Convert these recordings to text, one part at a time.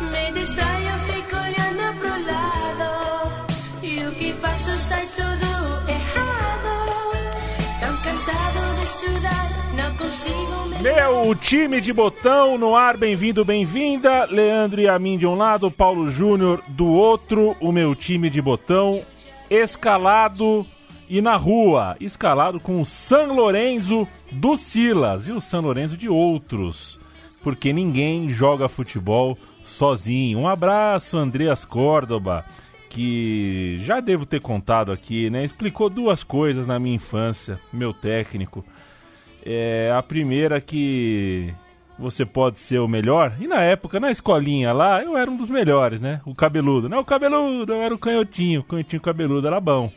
Me distraio, fico olhando pro lado. E o que faço sai tudo errado. Tão cansado de estudar, não consigo me Meu time de botão no ar, bem-vindo, bem-vinda. Leandro e a mim de um lado, Paulo Júnior do outro. O meu time de botão escalado e na rua, escalado com o San Lorenzo do Silas e o San Lorenzo de outros, porque ninguém joga futebol sozinho. Um abraço, Andreas Córdoba, que já devo ter contado aqui, né? Explicou duas coisas na minha infância, meu técnico. É, a primeira que você pode ser o melhor, e na época, na escolinha lá, eu era um dos melhores, né? O cabeludo. Não, o cabeludo, eu era o canhotinho, o canhotinho cabeludo era bom.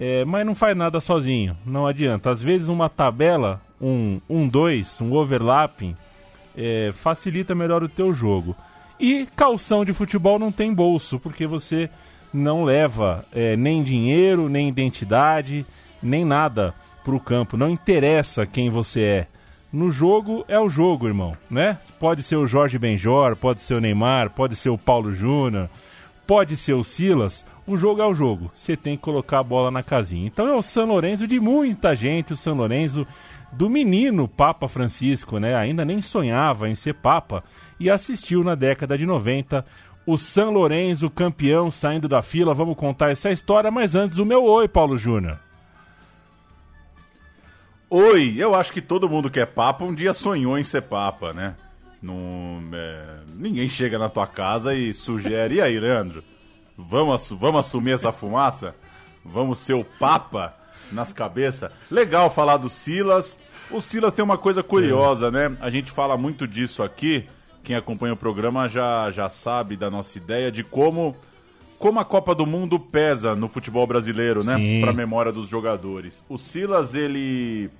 É, mas não faz nada sozinho, não adianta. Às vezes uma tabela, um 1-2, um, dois, um overlapping, é, facilita melhor o teu jogo. E calção de futebol não tem bolso, porque você não leva é, nem dinheiro, nem identidade, nem nada pro campo. Não interessa quem você é. No jogo é o jogo, irmão, né? Pode ser o Jorge Benjor, pode ser o Neymar, pode ser o Paulo Júnior, pode ser o Silas. O jogo é o jogo. Você tem que colocar a bola na casinha. Então é o São Lourenço de muita gente, o São Lourenço do menino Papa Francisco, né? Ainda nem sonhava em ser Papa e assistiu na década de 90 o São Lourenço campeão saindo da fila. Vamos contar essa história, mas antes o meu oi, Paulo Júnior. Oi, eu acho que todo mundo que é papa um dia sonhou em ser papa, né? É, ninguém chega na tua casa e sugere, e aí, Leandro? Vamos, vamos assumir essa fumaça? Vamos ser o papa nas cabeças? Legal falar do Silas. O Silas tem uma coisa curiosa, né? A gente fala muito disso aqui. Quem acompanha o programa já, já sabe da nossa ideia de como como a Copa do Mundo pesa no futebol brasileiro, né? Para a memória dos jogadores. O Silas, ele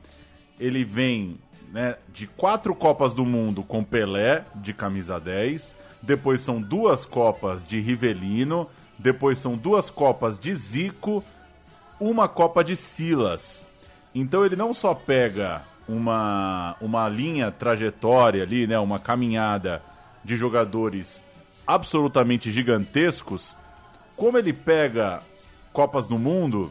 ele vem né, de quatro Copas do Mundo com Pelé, de camisa 10. Depois são duas Copas de Rivelino. Depois são duas Copas de Zico. Uma Copa de Silas. Então ele não só pega uma, uma linha trajetória ali, né, uma caminhada de jogadores absolutamente gigantescos, como ele pega Copas do Mundo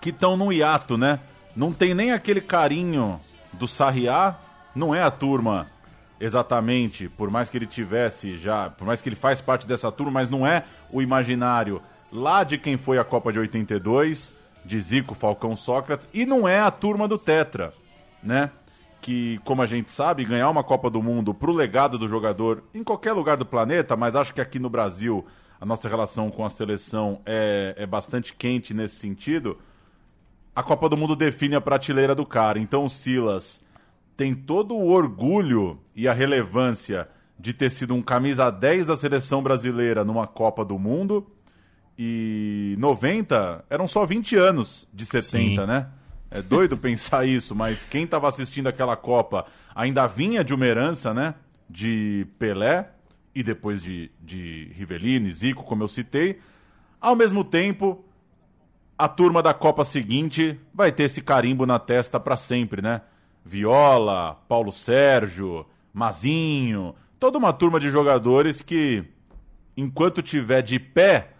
que estão no hiato, né? Não tem nem aquele carinho do Sarriá, não é a turma exatamente, por mais que ele tivesse já, por mais que ele faz parte dessa turma, mas não é o imaginário lá de quem foi a Copa de 82, de Zico, Falcão, Sócrates, e não é a turma do Tetra, né? Que, como a gente sabe, ganhar uma Copa do Mundo pro legado do jogador em qualquer lugar do planeta, mas acho que aqui no Brasil a nossa relação com a seleção é, é bastante quente nesse sentido a Copa do Mundo define a prateleira do cara. Então o Silas tem todo o orgulho e a relevância de ter sido um camisa 10 da seleção brasileira numa Copa do Mundo. E 90 eram só 20 anos de 70, Sim. né? É doido pensar isso, mas quem estava assistindo aquela Copa ainda vinha de uma herança, né? De Pelé e depois de, de Rivelino Zico, como eu citei. Ao mesmo tempo, a turma da Copa seguinte vai ter esse carimbo na testa para sempre, né? Viola, Paulo Sérgio, Mazinho, toda uma turma de jogadores que, enquanto tiver de pé,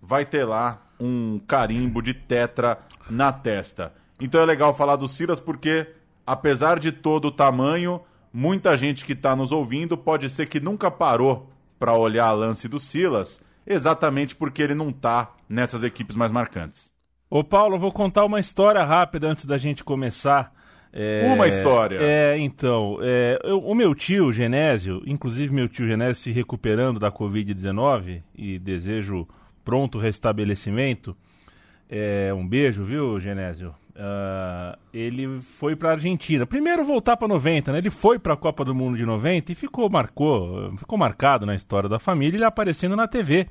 vai ter lá um carimbo de tetra na testa. Então é legal falar do Silas porque, apesar de todo o tamanho, muita gente que está nos ouvindo pode ser que nunca parou para olhar a lance do Silas, exatamente porque ele não tá nessas equipes mais marcantes. Ô Paulo, vou contar uma história rápida antes da gente começar. É, Uma história. É, então, é, eu- o meu tio Genésio, inclusive meu tio Genésio se recuperando da Covid-19 e desejo pronto restabelecimento. É, um beijo, viu, Genésio? Ah, ele foi pra Argentina. Primeiro voltar pra 90, né? Ele foi pra Copa do Mundo de 90 e ficou, marcou, ficou marcado na história da família, ele aparecendo na TV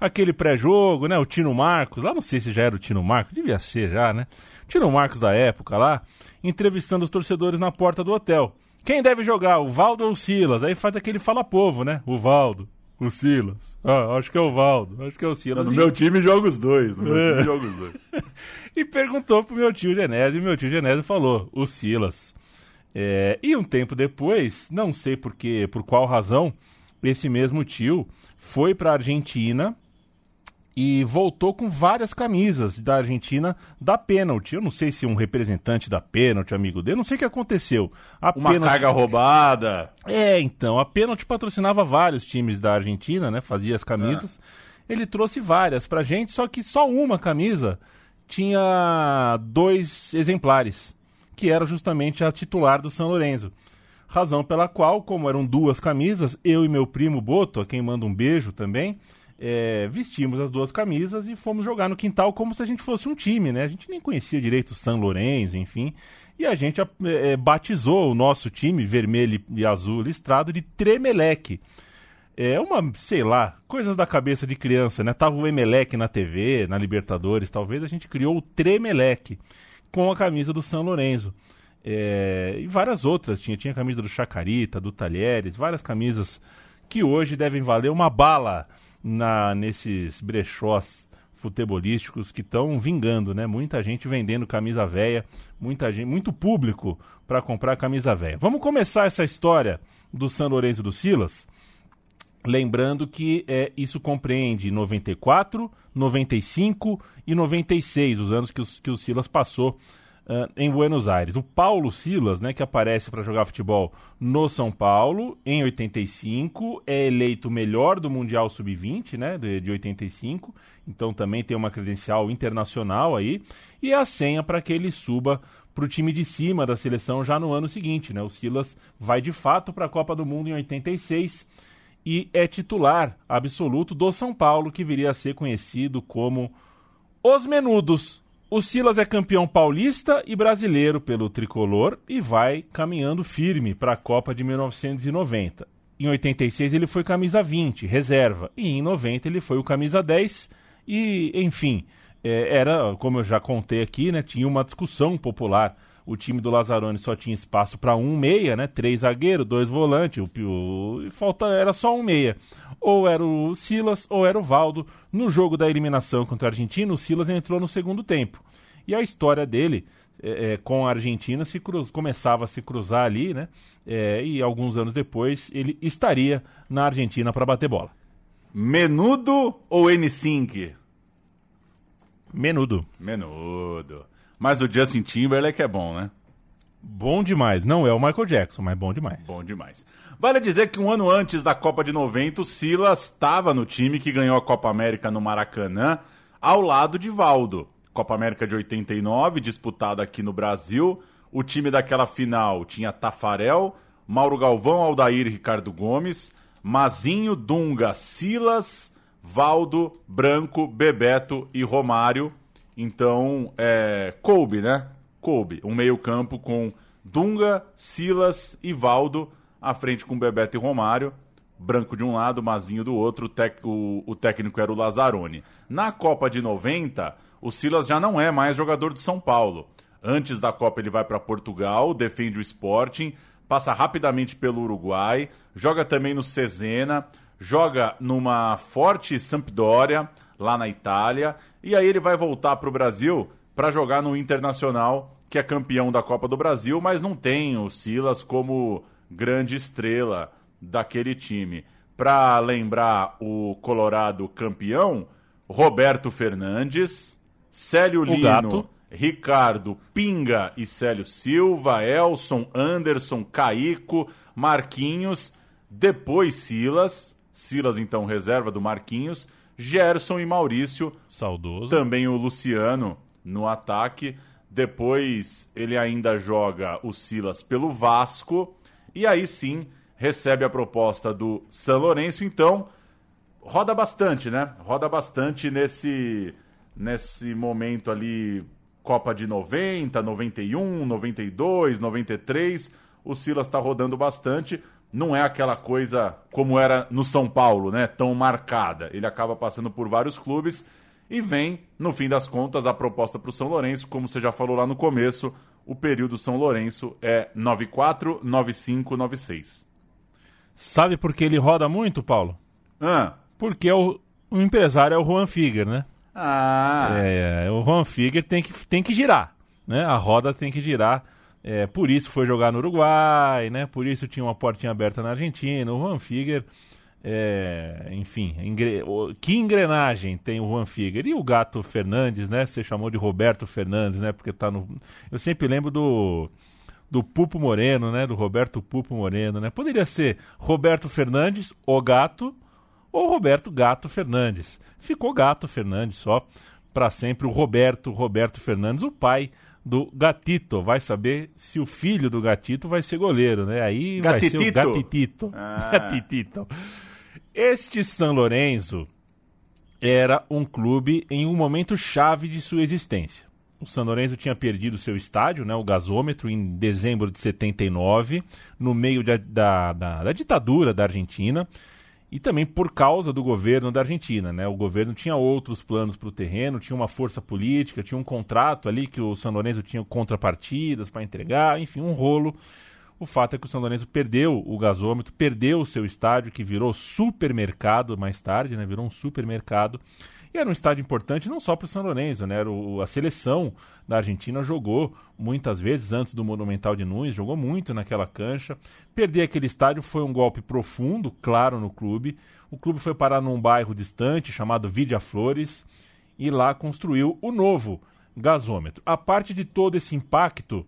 aquele pré-jogo, né? O Tino Marcos, lá não sei se já era o Tino Marcos, devia ser já, né? Tino Marcos da época lá, entrevistando os torcedores na porta do hotel. Quem deve jogar, o Valdo ou o Silas? Aí faz aquele fala-povo, né? O Valdo. O Silas. Ah, acho que é o Valdo. Acho que é o Silas. No meu time joga os dois. No meu É. time joga os dois. e perguntou pro meu tio Genésio, e meu tio Genésio falou, o Silas. É, e um tempo depois, não sei por, quê, por qual razão, esse mesmo tio foi pra Argentina e voltou com várias camisas da Argentina da Pênalti. Eu não sei se um representante da Pênalti, amigo dele, não sei o que aconteceu. A Uma Pênalti- carga roubada. é, então, a Pênalti patrocinava vários times da Argentina, né? Fazia as camisas. Ele trouxe várias pra gente, só que só uma camisa tinha dois exemplares, que era justamente a titular do São Lourenço. Razão pela qual, como eram duas camisas, eu e meu primo Boto, a quem manda um beijo também, é, vestimos as duas camisas e fomos jogar no quintal como se a gente fosse um time, né? A gente nem conhecia direito o São Lourenço, enfim. E a gente é, é, batizou o nosso time, vermelho e azul listrado, de Tremeleque. É uma, sei lá, coisas da cabeça de criança, né? Tava o Emelec na TV, na Libertadores, talvez a gente criou o Tremeleque com a camisa do São Lourenço. É, e várias outras, tinha, tinha a camisa do Chacarita, do Talheres, várias camisas que hoje devem valer uma bala na, nesses brechós futebolísticos que estão vingando, né? Muita gente vendendo camisa velha, muita gente, muito público para comprar camisa velha. Vamos começar essa história do São Lourenço do Silas, lembrando que é, isso compreende 94, 95 e 96, os anos que, os, que o Silas passou ah, em Buenos Aires. O Paulo Silas, né, que aparece para jogar futebol no São Paulo em 85, é eleito melhor do Mundial Sub-20, né, de, de 85, então também tem uma credencial internacional aí, e a senha para que ele suba para o time de cima da seleção já no ano seguinte. Né? O Silas vai de fato para a Copa do Mundo em 86 e é titular absoluto do São Paulo, que viria a ser conhecido como os Menudos. O Silas é campeão paulista e brasileiro pelo tricolor e vai caminhando firme para a Copa de 1990. Em 86 ele foi camisa 20, reserva, e em 90 ele foi o camisa 10 e, enfim, é, era, como eu já contei aqui, né, tinha uma discussão popular. O time do Lazzaroni só tinha espaço para um meia, né, três zagueiros, dois volantes, o, o, e falta era só um meia. Ou era o Silas ou era o Valdo. No jogo da eliminação contra a Argentina, o Silas entrou no segundo tempo. E a história dele é, é, com a Argentina se cruz, começava a se cruzar ali, né? É, e alguns anos depois ele estaria na Argentina para bater bola. Menudo ou N5? Menudo. Menudo. Mas o Justin Timberlake é bom, né? Bom demais. Não é o Michael Jackson, mas bom demais. Bom demais. Vale dizer que um ano antes da Copa de 90, o Silas estava no time que ganhou a Copa América no Maracanã, ao lado de Valdo. Copa América de 89, disputada aqui no Brasil. O time daquela final tinha Tafarel, Mauro Galvão, Aldair e Ricardo Gomes, Mazinho, Dunga, Silas, Valdo, Branco, Bebeto e Romário. Então, é, coube, né? Coube. Um meio-campo com Dunga, Silas e Valdo, à frente com Bebeto e Romário. Branco de um lado, Mazinho do outro, o, tec- o- o técnico era o Lazzaroni. Na Copa de 90, o Silas já não é mais jogador do São Paulo. Antes da Copa ele vai para Portugal, defende o Sporting, passa rapidamente pelo Uruguai, joga também no Cesena, joga numa forte Sampdoria, lá na Itália, e aí ele vai voltar para o Brasil para jogar no Internacional, que é campeão da Copa do Brasil, mas não tem o Silas como grande estrela daquele time. Para lembrar o Colorado campeão, Roberto Fernandes, Célio Lino, gato. Ricardo, Pinga e Célio Silva, Elson, Anderson, Caico, Marquinhos, depois Silas, Silas então reserva do Marquinhos, Gerson e Maurício, Saudoso. também o Luciano no ataque. Depois ele ainda joga o Silas pelo Vasco. E aí sim recebe a proposta do São Lourenço. Então roda bastante, né? Roda bastante nesse, nesse momento ali. Copa de 90, 91, 92, 93. O Silas está rodando bastante. Não é aquela coisa como era no São Paulo, né? Tão marcada. Ele acaba passando por vários clubes e vem, no fim das contas, a proposta para o São Lourenço. Como você já falou lá no começo, o período São Lourenço é 94, 95, 96. Sabe por que ele roda muito, Paulo? Ah. Porque é o, o empresário é o Juan Figuer, né? Ah. É, o Juan Figuer tem que, tem que girar, né? A roda tem que girar. É, por isso foi jogar no Uruguai, né? Por isso tinha uma portinha aberta na Argentina. O Juan Figuer, é, enfim, engre... que engrenagem tem o Juan Figuer. E o Gato Fernandes, né? Você chamou de Roberto Fernandes, né? Porque tá no... Eu sempre lembro do do Pupo Moreno, né? Do Roberto Pupo Moreno, né? Poderia ser Roberto Fernandes, o Gato, ou Roberto Gato Fernandes. Ficou Gato Fernandes só para sempre o Roberto Roberto Fernandes, o pai do Gatito. Vai saber se o filho do Gatito vai ser goleiro, né? Aí Gatitito. vai ser o Gatitito. Ah. Gatitito. Este São Lourenço era um clube em um momento chave de sua existência. O São Lourenço tinha perdido seu estádio, né, o gasômetro, em dezembro de 79, no meio de, da, da, da ditadura da Argentina e também por causa do governo da Argentina. Né? O governo tinha outros planos para o terreno, tinha uma força política, tinha um contrato ali que o São tinha contrapartidas para entregar, enfim, um rolo. O fato é que o São perdeu o gasômetro, perdeu o seu estádio, que virou supermercado mais tarde, né? virou um supermercado. E era um estádio importante não só para o São Lourenço, né? Era o, a seleção da Argentina jogou muitas vezes antes do Monumental de Nunes, jogou muito naquela cancha. Perder aquele estádio foi um golpe profundo, claro, no clube. O clube foi parar num bairro distante chamado Vidia Flores e lá construiu o novo gasômetro. A parte de todo esse impacto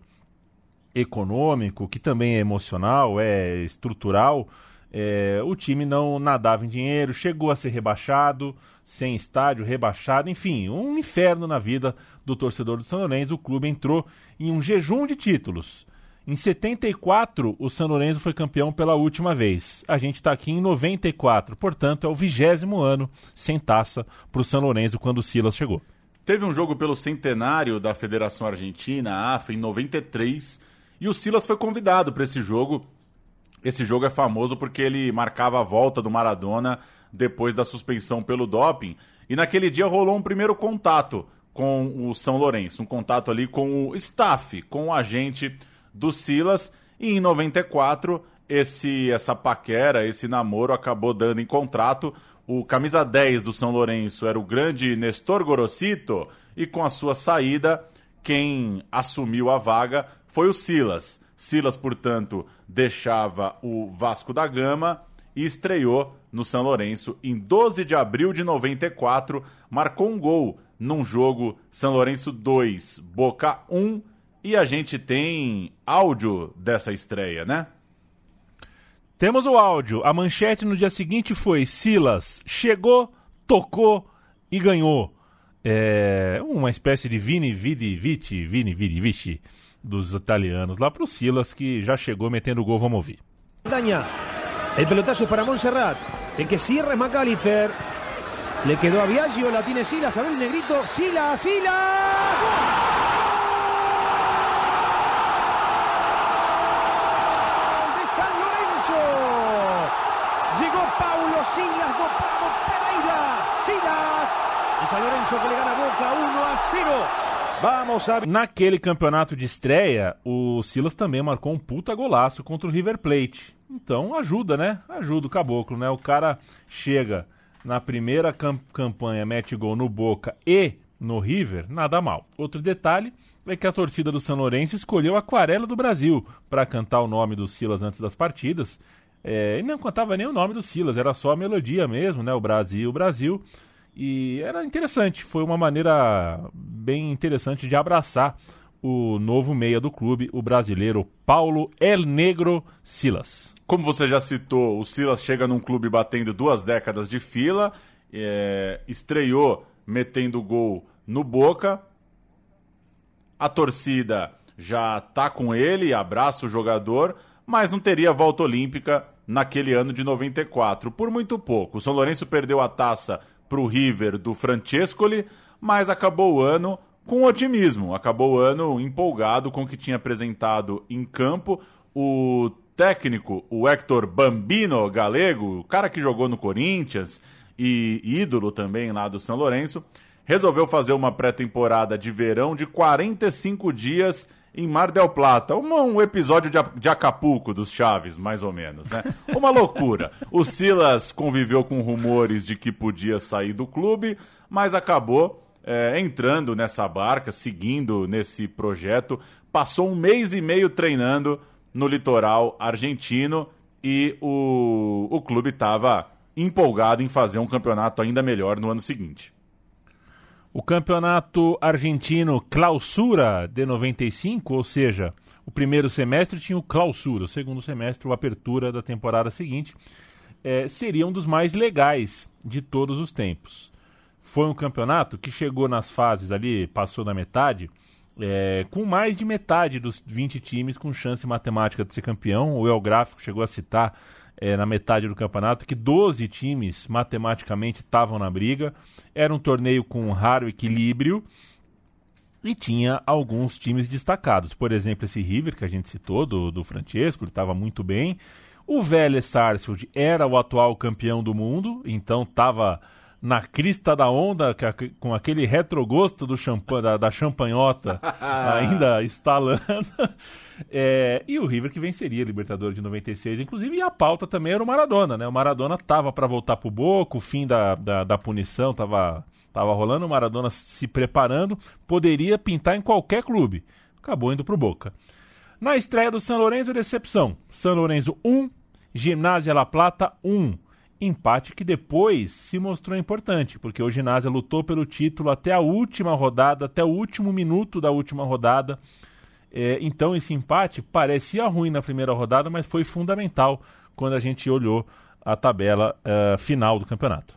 econômico, que também é emocional, é estrutural, é, o time não nadava em dinheiro, chegou a ser rebaixado, sem estádio, rebaixado, enfim, um inferno na vida do torcedor do São Lourenço. O clube entrou em um jejum de títulos. Em 74, o São Lourenço foi campeão pela última vez. A gente está aqui em 94, portanto, é o vigésimo ano sem taça para o São Lourenço quando o Silas chegou. Teve um jogo pelo centenário da Federação Argentina, AFA, em 93, e o Silas foi convidado para esse jogo. Esse jogo é famoso porque ele marcava a volta do Maradona depois da suspensão pelo doping. E naquele dia rolou um primeiro contato com o São Lourenço, um contato ali com o staff, com o agente do Silas. E em 94, esse essa paquera, esse namoro acabou dando em contrato. O camisa 10 do São Lourenço era o grande Nestor Gorosito e com a sua saída, quem assumiu a vaga foi o Silas. Silas, portanto, deixava o Vasco da Gama e estreou no São Lourenço em 12 de abril de 94, marcou um gol num jogo São Lourenço 2, Boca 1, e a gente tem áudio dessa estreia, né? Temos o áudio. A manchete no dia seguinte foi: Silas chegou, tocou e ganhou. É uma espécie de Vini Vidi Vici, Vini Vidi Vici dos italianos lá pro Silas que já chegou metendo gol, vamos ouvir. Daña. El pelotazo para Montserrat. El que cierra es. Le quedó a Biagio, la tiene Silas. A ver el negrito. Silas, Silas. De San Lorenzo. Llegó Paulo Silas, Pereira. Silas. Y San Lorenzo que le gana a Boca 1 a 0. Vamos Naquele campeonato de estreia, o Silas também marcou um puta golaço contra o River Plate. Então ajuda, né? Ajuda o caboclo, né? O cara chega na primeira cam campanha, mete gol no Boca e no River, nada mal. Outro detalhe é que a torcida do São Lourenço escolheu a Aquarela do Brasil para cantar o nome do Silas antes das partidas. É, e não cantava nem o nome do Silas, era só a melodia mesmo, né? O Brasil, o Brasil. E era interessante, foi uma maneira bem interessante de abraçar o novo meia do clube, o brasileiro Paulo El Negro Silas. Como você já citou, o Silas chega num clube batendo duas décadas de fila, é, estreou metendo gol no Boca. A torcida já tá com ele, abraça o jogador, mas não teria volta olímpica naquele ano de 94, por muito pouco. O São Lourenço perdeu a taça para o River do Francescoli, mas acabou o ano com otimismo, acabou o ano empolgado com o que tinha apresentado em campo. O técnico, o Hector Bambino Galego, o cara que jogou no Corinthians e ídolo também lá do São Lourenço, resolveu fazer uma pré-temporada de verão de 45 dias em Mar del Plata. Uma- um episódio de, de Acapulco dos Chaves, mais ou menos, né? Uma loucura. O Silas conviveu com rumores de que podia sair do clube, mas acabou é, entrando nessa barca, seguindo nesse projeto. Passou um mês e meio treinando no litoral argentino e o, o clube estava empolgado em fazer um campeonato ainda melhor no ano seguinte. O campeonato argentino Clausura de 95, ou seja, o primeiro semestre tinha o Clausura, o segundo semestre, o Apertura da temporada seguinte, eh, seria um dos mais legais de todos os tempos. Foi um campeonato que chegou nas fases ali, passou da metade, eh, com mais de metade dos 20 times com chance matemática de ser campeão. O El Gráfico chegou a citar eh, na metade do campeonato que 12 times matematicamente estavam na briga. Era um torneio com um raro equilíbrio e tinha alguns times destacados. Por exemplo, esse River que a gente citou, do, do Francesco, ele estava muito bem. O Vélez Sarsfield era o atual campeão do mundo, então estava na crista da onda, com aquele retrogosto do champanhe, da, da champanhota ainda estalando. É, e o River que venceria a Libertadores de 96, inclusive, e a pauta também era o Maradona, né? O Maradona tava para voltar pro Boca, o fim da, da, da punição tava, tava rolando, o Maradona se preparando, poderia pintar em qualquer clube. Acabou indo pro Boca. Na estreia do São Lourenço, decepção. São Lourenço 1, Gimnasia La Plata 1. Empate que depois se mostrou importante, porque o Ginásio lutou pelo título até a última rodada, até o último minuto da última rodada. É, então esse empate parecia ruim na primeira rodada, mas foi fundamental quando a gente olhou a tabela eh, final do campeonato.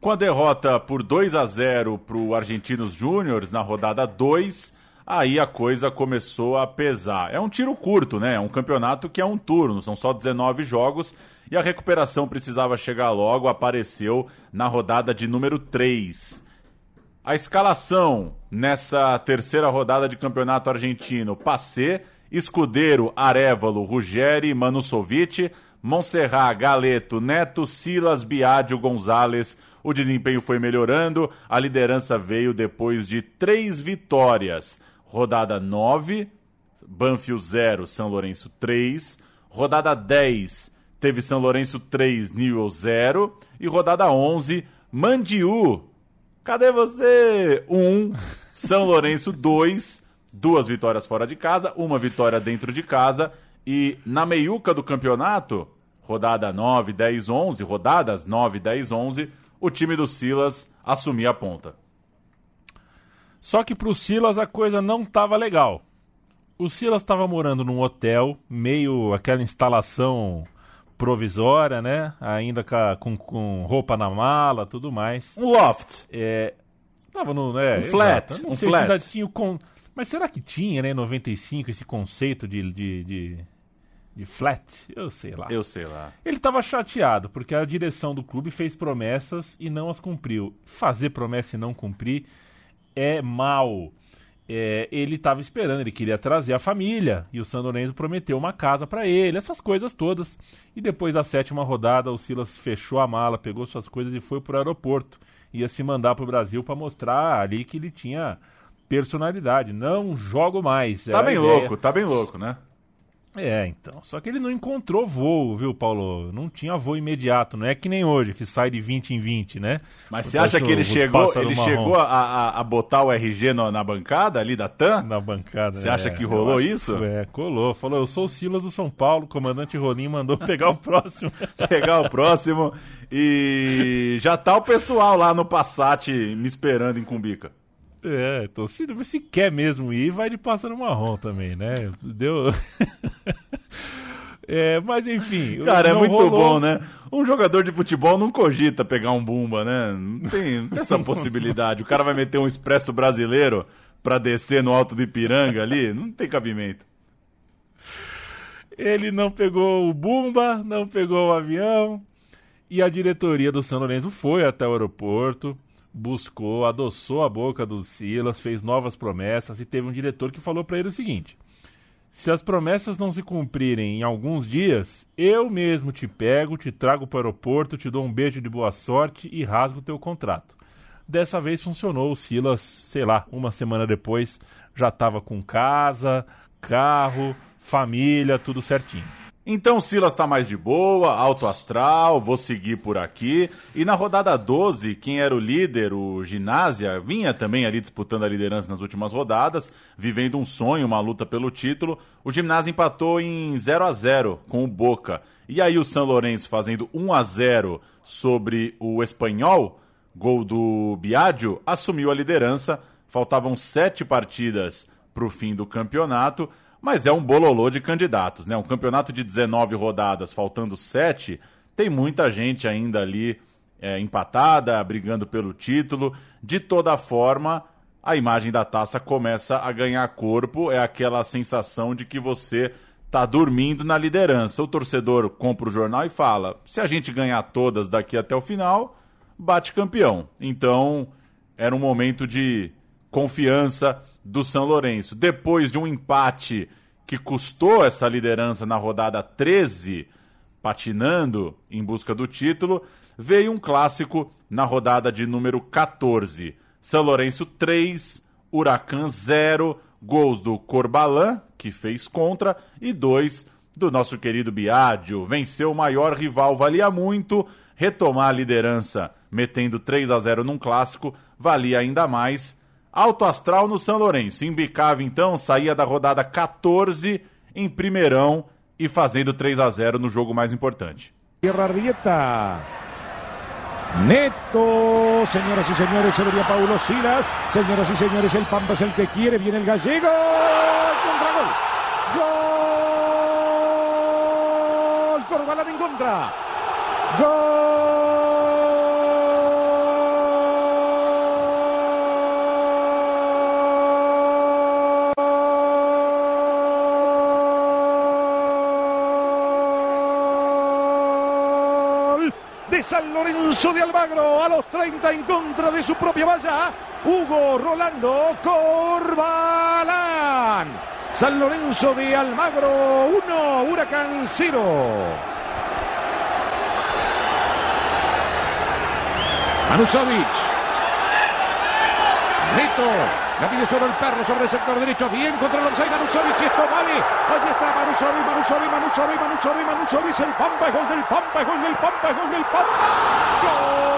Com a derrota por 2 a 0 para o Argentinos Júniors na rodada 2, aí a coisa começou a pesar. É um tiro curto, né? É um campeonato que é um turno, são só 19 jogos e a recuperação precisava chegar logo, apareceu na rodada de número 3. A escalação nessa terceira rodada de campeonato argentino: Passé, Escudeiro, Arevalo, Ruggeri, Manusovic, Monserrat, Galeto, Neto, Silas, Biadio, Gonzalez. O desempenho foi melhorando, a liderança veio depois de três vitórias. Rodada 9, Banfield 0, São Lourenço 3. Rodada 10, teve São Lourenço 3, Newell 0. E rodada 11, Mandiú Cadê você? Um. São Lourenço, dois. Duas vitórias fora de casa, uma vitória dentro de casa. E na meiuca do campeonato, rodada 9, 10, 11, rodadas 9, 10, 11, o time do Silas assumia a ponta. Só que pro Silas a coisa não tava legal. O Silas estava morando num hotel, meio aquela instalação provisória, né? Ainda com, com, roupa na mala, tudo mais. Um loft. É, tava no. É, Um flat, um sei flat. se tinha. Con... Mas será que tinha, né, em 95, esse conceito de, de, de, de flat? Eu sei lá. Eu sei lá. Ele estava chateado porque a direção do clube fez promessas e não as cumpriu. Fazer promessa e não cumprir é mal. É, ele estava esperando, ele queria trazer a família e o San Lorenzo prometeu uma casa para ele, essas coisas todas. E depois da sétima rodada, o Silas fechou a mala, pegou suas coisas e foi para o aeroporto. Ia se mandar para o Brasil para mostrar ali que ele tinha personalidade. Não jogo mais. Tá bem louco, tá bem louco, né? É, então. Só que ele não encontrou voo, viu, Paulo? Não tinha voo imediato. Não é que nem hoje, que sai de 20 em 20, né? Mas O você acha que ele chegou, ele marrom chegou a, a- a botar o RG no- na bancada ali da TAM? Na bancada. Você né? acha que rolou que isso? foi, É, colou. Falou, eu sou o Silas do São Paulo, o comandante Rolim mandou pegar o próximo. pegar o próximo. E já tá o pessoal lá no Passat me esperando em Cumbica. É, então se, se quer mesmo ir, vai de pássaro marrom também, né? Deu... É, mas enfim. Cara, é muito rolou. bom, né? Um jogador de futebol não cogita pegar um bumba, né? Não tem, não tem essa possibilidade. O cara vai meter um expresso brasileiro pra descer no alto do Ipiranga ali? Não tem cabimento. Ele não pegou o Bumba, não pegou o avião. E a diretoria do São Lourenço foi até o aeroporto, buscou, adoçou a boca do Silas, fez novas promessas e teve um diretor que falou para ele o seguinte: se as promessas não se cumprirem em alguns dias, eu mesmo te pego, te trago para o aeroporto, te dou um beijo de boa sorte e rasgo teu contrato. dessa vez funcionou. O Silas, sei lá, uma semana depois já estava com casa, carro, família, tudo certinho. Então Silas tá mais de boa, alto astral, vou seguir por aqui. E na rodada 12, quem era o líder, o Ginásia, vinha também ali disputando a liderança nas últimas rodadas, vivendo um sonho, uma luta pelo título. O Ginásio empatou em 0 a 0 com o Boca. E aí o São Lourenço fazendo 1 a 0 sobre o Espanhol, gol do Biagio, assumiu a liderança. Faltavam sete partidas para o fim do campeonato mas é um bololô de candidatos, né? Um campeonato de 19 rodadas, faltando 7, tem muita gente ainda ali é, empatada, brigando pelo título. De toda forma, a imagem da taça começa a ganhar corpo, é aquela sensação de que você tá dormindo na liderança. O torcedor compra o jornal e fala: se a gente ganhar todas daqui até o final, bate campeão. Então, era um momento de confiança do São Lourenço. Depois de um empate que custou essa liderança na rodada 13, patinando em busca do título, veio um clássico na rodada de número 14. São Lourenço 3, Huracan 0, gols do Corbalan, que fez contra, e dois do nosso querido Biadio. Venceu o maior rival, valia muito. Retomar a liderança metendo 3 a 0 num clássico valia ainda mais. Alto Astral no São Lourenço. Imbicava então, saía da rodada 14 em primeirão e fazendo 3 a 0 no jogo mais importante. Tierra Arrieta. Neto, señoras y señores, se vería Paulo Silas. Señoras y señores, el Pampa es el que quiere. Viene el gallego. Contra gol. Gol. En contra. Gol San Lorenzo de Almagro a los 30 en contra de su propia valla. Hugo Rolando Corbalán. San Lorenzo de Almagro 1, Huracán 0. Manusovic. Neto. La pide sobre el perro, sobre el sector derecho. Bien contra el offside. Manusovic. Esto vale. Allí está Manusovic, Manusovic, Manusovic, Manusovic, Manusovic. El Pampa, es gol del Pampa, es gol del Pampa, es gol del Pampa. ¡Gol!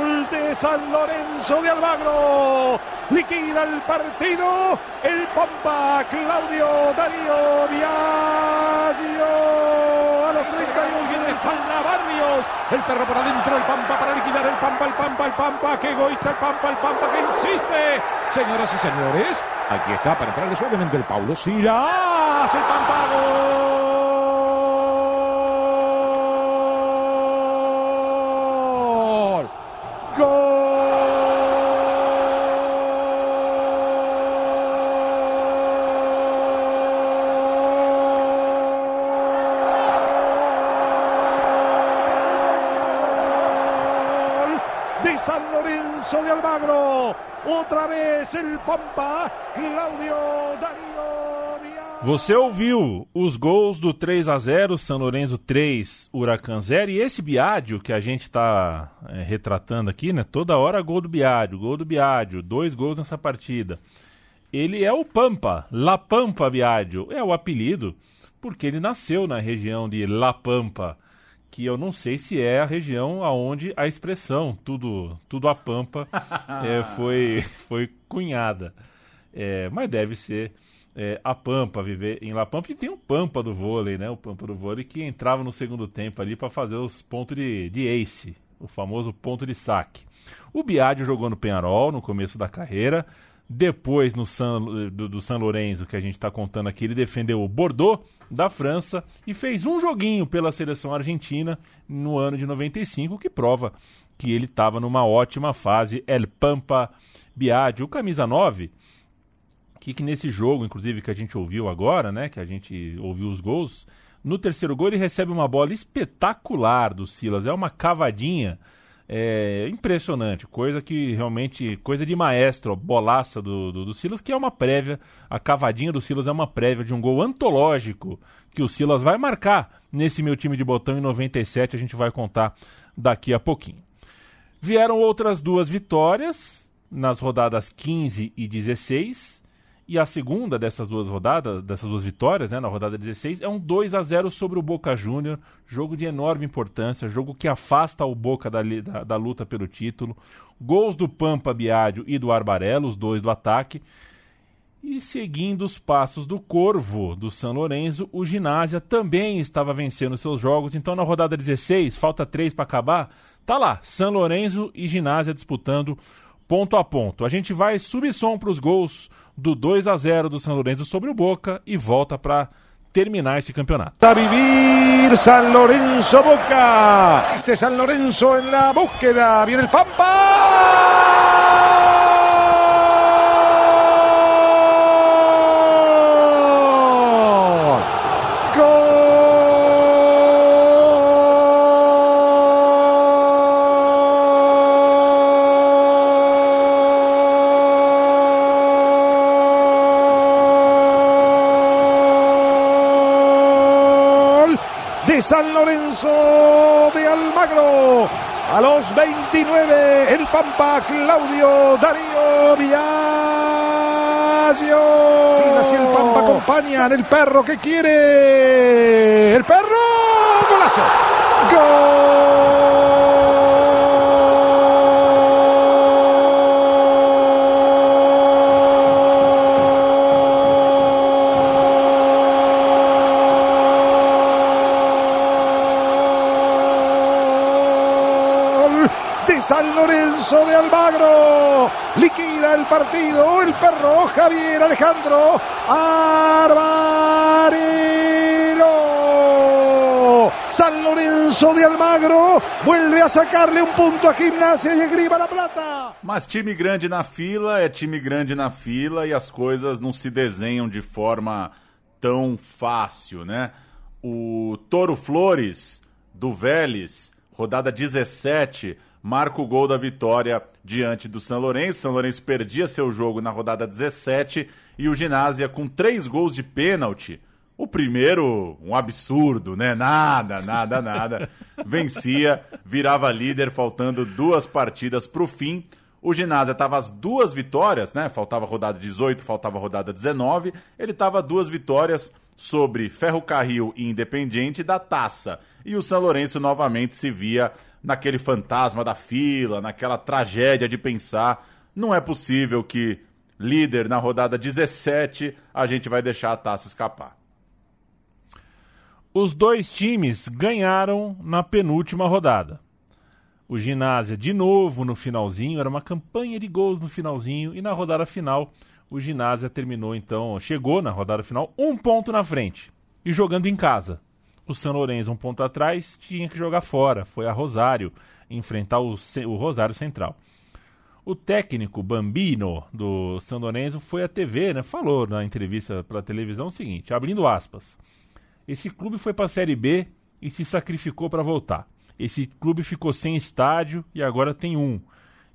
Gol de San Lorenzo de Almagro. El partido. El Pampa, Claudio Darío Biagio. A los 31 viene Sala Barrios. El perro por adentro, el Pampa para liquidar el Pampa, el Pampa, el Pampa. Qué egoísta el Pampa, el Pampa que insiste. Señoras y señores, aquí está para entrarle suavemente el Paulo Silas. El Pampa Lorenzo de Almagro. Otra vez el Pampa, Claudio Darío. Você ouviu os gols do 3 a 0 São Lourenço 3, Huracan 0 e esse Biádio que a gente está retratando aqui, né? Toda hora gol do Biádio, gol do Biádio, dois gols nessa partida. Ele é o Pampa, La Pampa Biádio, é o apelido porque ele nasceu na região de La Pampa, que eu não sei se é a região aonde a expressão tudo tudo a Pampa é, foi foi cunhada, É, mas deve ser é, a Pampa, viver em La Pampa. E tem o Pampa do vôlei, né? O Pampa do vôlei que entrava no segundo tempo ali para fazer os pontos de, de ace, o famoso ponto de saque. O Biadio jogou no Penharol no começo da carreira. Depois, no San, do, do San Lorenzo, que a gente está contando aqui, ele defendeu o Bordeaux da França e fez um joguinho pela seleção argentina no ano de 95, que prova que ele estava numa ótima fase. El Pampa Biadio, o camisa 9 que, que nesse jogo, inclusive, que a gente ouviu agora, né? Que a gente ouviu os gols. No terceiro gol ele recebe uma bola espetacular do Silas. É uma cavadinha é, impressionante. Coisa que realmente. Coisa de maestro, bolaça do, do, do, Silas, que é uma prévia. A cavadinha do Silas é uma prévia de um gol antológico que o Silas vai marcar nesse meu time de botão em 97. A gente vai contar daqui a pouquinho. Vieram outras duas vitórias nas rodadas 15 e 16. E a segunda dessas duas rodadas, dessas duas vitórias, né, na rodada 16, é um 2 a 0 sobre o Boca Júnior, jogo de enorme importância, jogo que afasta o Boca da, da, da, luta pelo título. Gols do Pampa Biádio e do Arbarello, os dois do ataque. E seguindo os passos do Corvo, do São Lourenço, o Ginásia também estava vencendo seus jogos. Então, na rodada 16, falta três para acabar, tá lá, São Lourenço e Ginásia disputando ponto a ponto. A gente vai subsom para os gols do 2 a 0 do São Lourenço sobre o Boca e volta para terminar esse campeonato. A vivir San Lorenzo Boca. Este San Lorenzo en la búsqueda. Viene el Pampa. San Lorenzo de Almagro. A los 29, el Pampa, Claudio Darío Viaggio. Sí, así el Pampa acompaña el perro que quiere. El perro, golazo. Gol. Lorenzo de Almagro. Liquida el partido el perro Javier Alejandro Arbarelo. San Lorenzo de Almagro vuelve a sacarle um ponto a Gimnasia e Esgrima La Plata. Mas time grande na fila é time grande na fila e as coisas não se desenham de forma tão fácil, né? O Toro Flores do Vélez, rodada 17, marca o gol da vitória diante do São Lourenço. São Lourenço perdia seu jogo na rodada 17 e o Ginásia com três gols de pênalti. O primeiro, um absurdo, né? Nada, nada, nada. Vencia, virava líder, faltando duas partidas para o fim. O Ginásia estava às duas vitórias, né? Faltava rodada 18, faltava rodada 19. Ele estava duas vitórias sobre Ferrocarril e Independiente da taça. E o São Lourenço novamente se via naquele fantasma da fila, naquela tragédia de pensar, não é possível que líder na rodada 17 a gente vai deixar a taça escapar. Os dois times ganharam na penúltima rodada. O Ginásio de novo no finalzinho, era uma campanha de gols no finalzinho e na rodada final o Ginásio terminou então, chegou na rodada final um ponto na frente e jogando em casa. O São Lourenço, um ponto atrás, tinha que jogar fora. Foi a Rosário enfrentar o, o Rosário Central. O técnico Bambino do São Lourenço foi à TV, né? Falou na entrevista para a televisão o seguinte, abrindo aspas. Esse clube foi para a Série B e se sacrificou para voltar. Esse clube ficou sem estádio e agora tem um.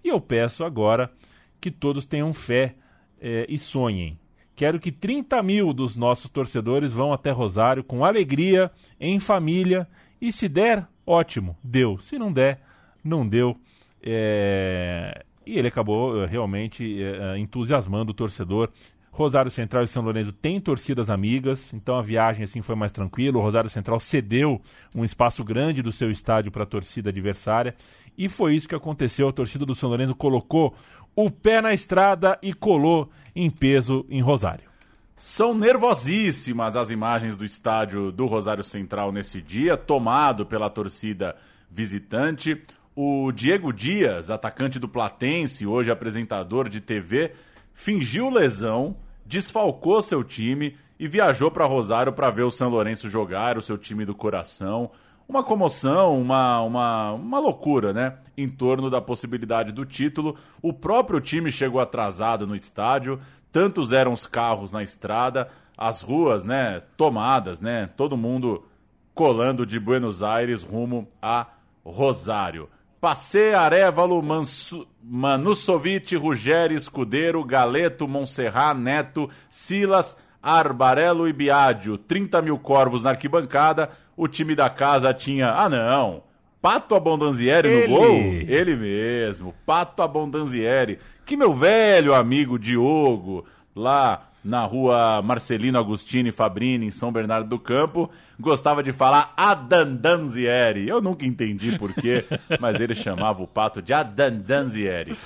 E eu peço agora que todos tenham fé é, e sonhem. Quero que 30 mil dos nossos torcedores vão até Rosário com alegria, em família. E se der, ótimo, deu. Se não der, não deu. É... E ele acabou eh, realmente é, entusiasmando o torcedor. Rosário Central e São Lourenço têm torcidas amigas, então a viagem assim foi mais tranquila. O Rosário Central cedeu um espaço grande do seu estádio para a torcida adversária e foi isso que aconteceu. A torcida do São Lourenço colocou o pé na estrada e colou em peso em Rosário. São nervosíssimas as imagens do estádio do Rosário Central nesse dia, tomado pela torcida visitante. O Diego Dias, atacante do Platense, hoje apresentador de TV, fingiu lesão, desfalcou seu time e viajou para Rosário para ver o São Lourenço jogar, o seu time do coração uma comoção, uma, uma, uma loucura, né? Em torno da possibilidade do título. O próprio time chegou atrasado no estádio, tantos eram os carros na estrada, as ruas, né, tomadas, né, todo mundo colando de Buenos Aires rumo a Rosário. Passei, Arevalo, Mansu, Manussovic, Ruggeri, Escudeiro, Galeto, Monserrat, Neto, Silas, Arbarello e Biadio. 30 mil corvos na arquibancada. O time da casa tinha. Ah, não! Pato Abondanzieri Ele. no gol? Ele mesmo, Pato Abondanzieri. Que meu velho amigo Diogo, lá na rua Marcelino Agostini Fabrini, em São Bernardo do Campo, gostava de falar Adandanzieri. Eu nunca entendi porquê, mas ele chamava o Pato de Adandanzieri.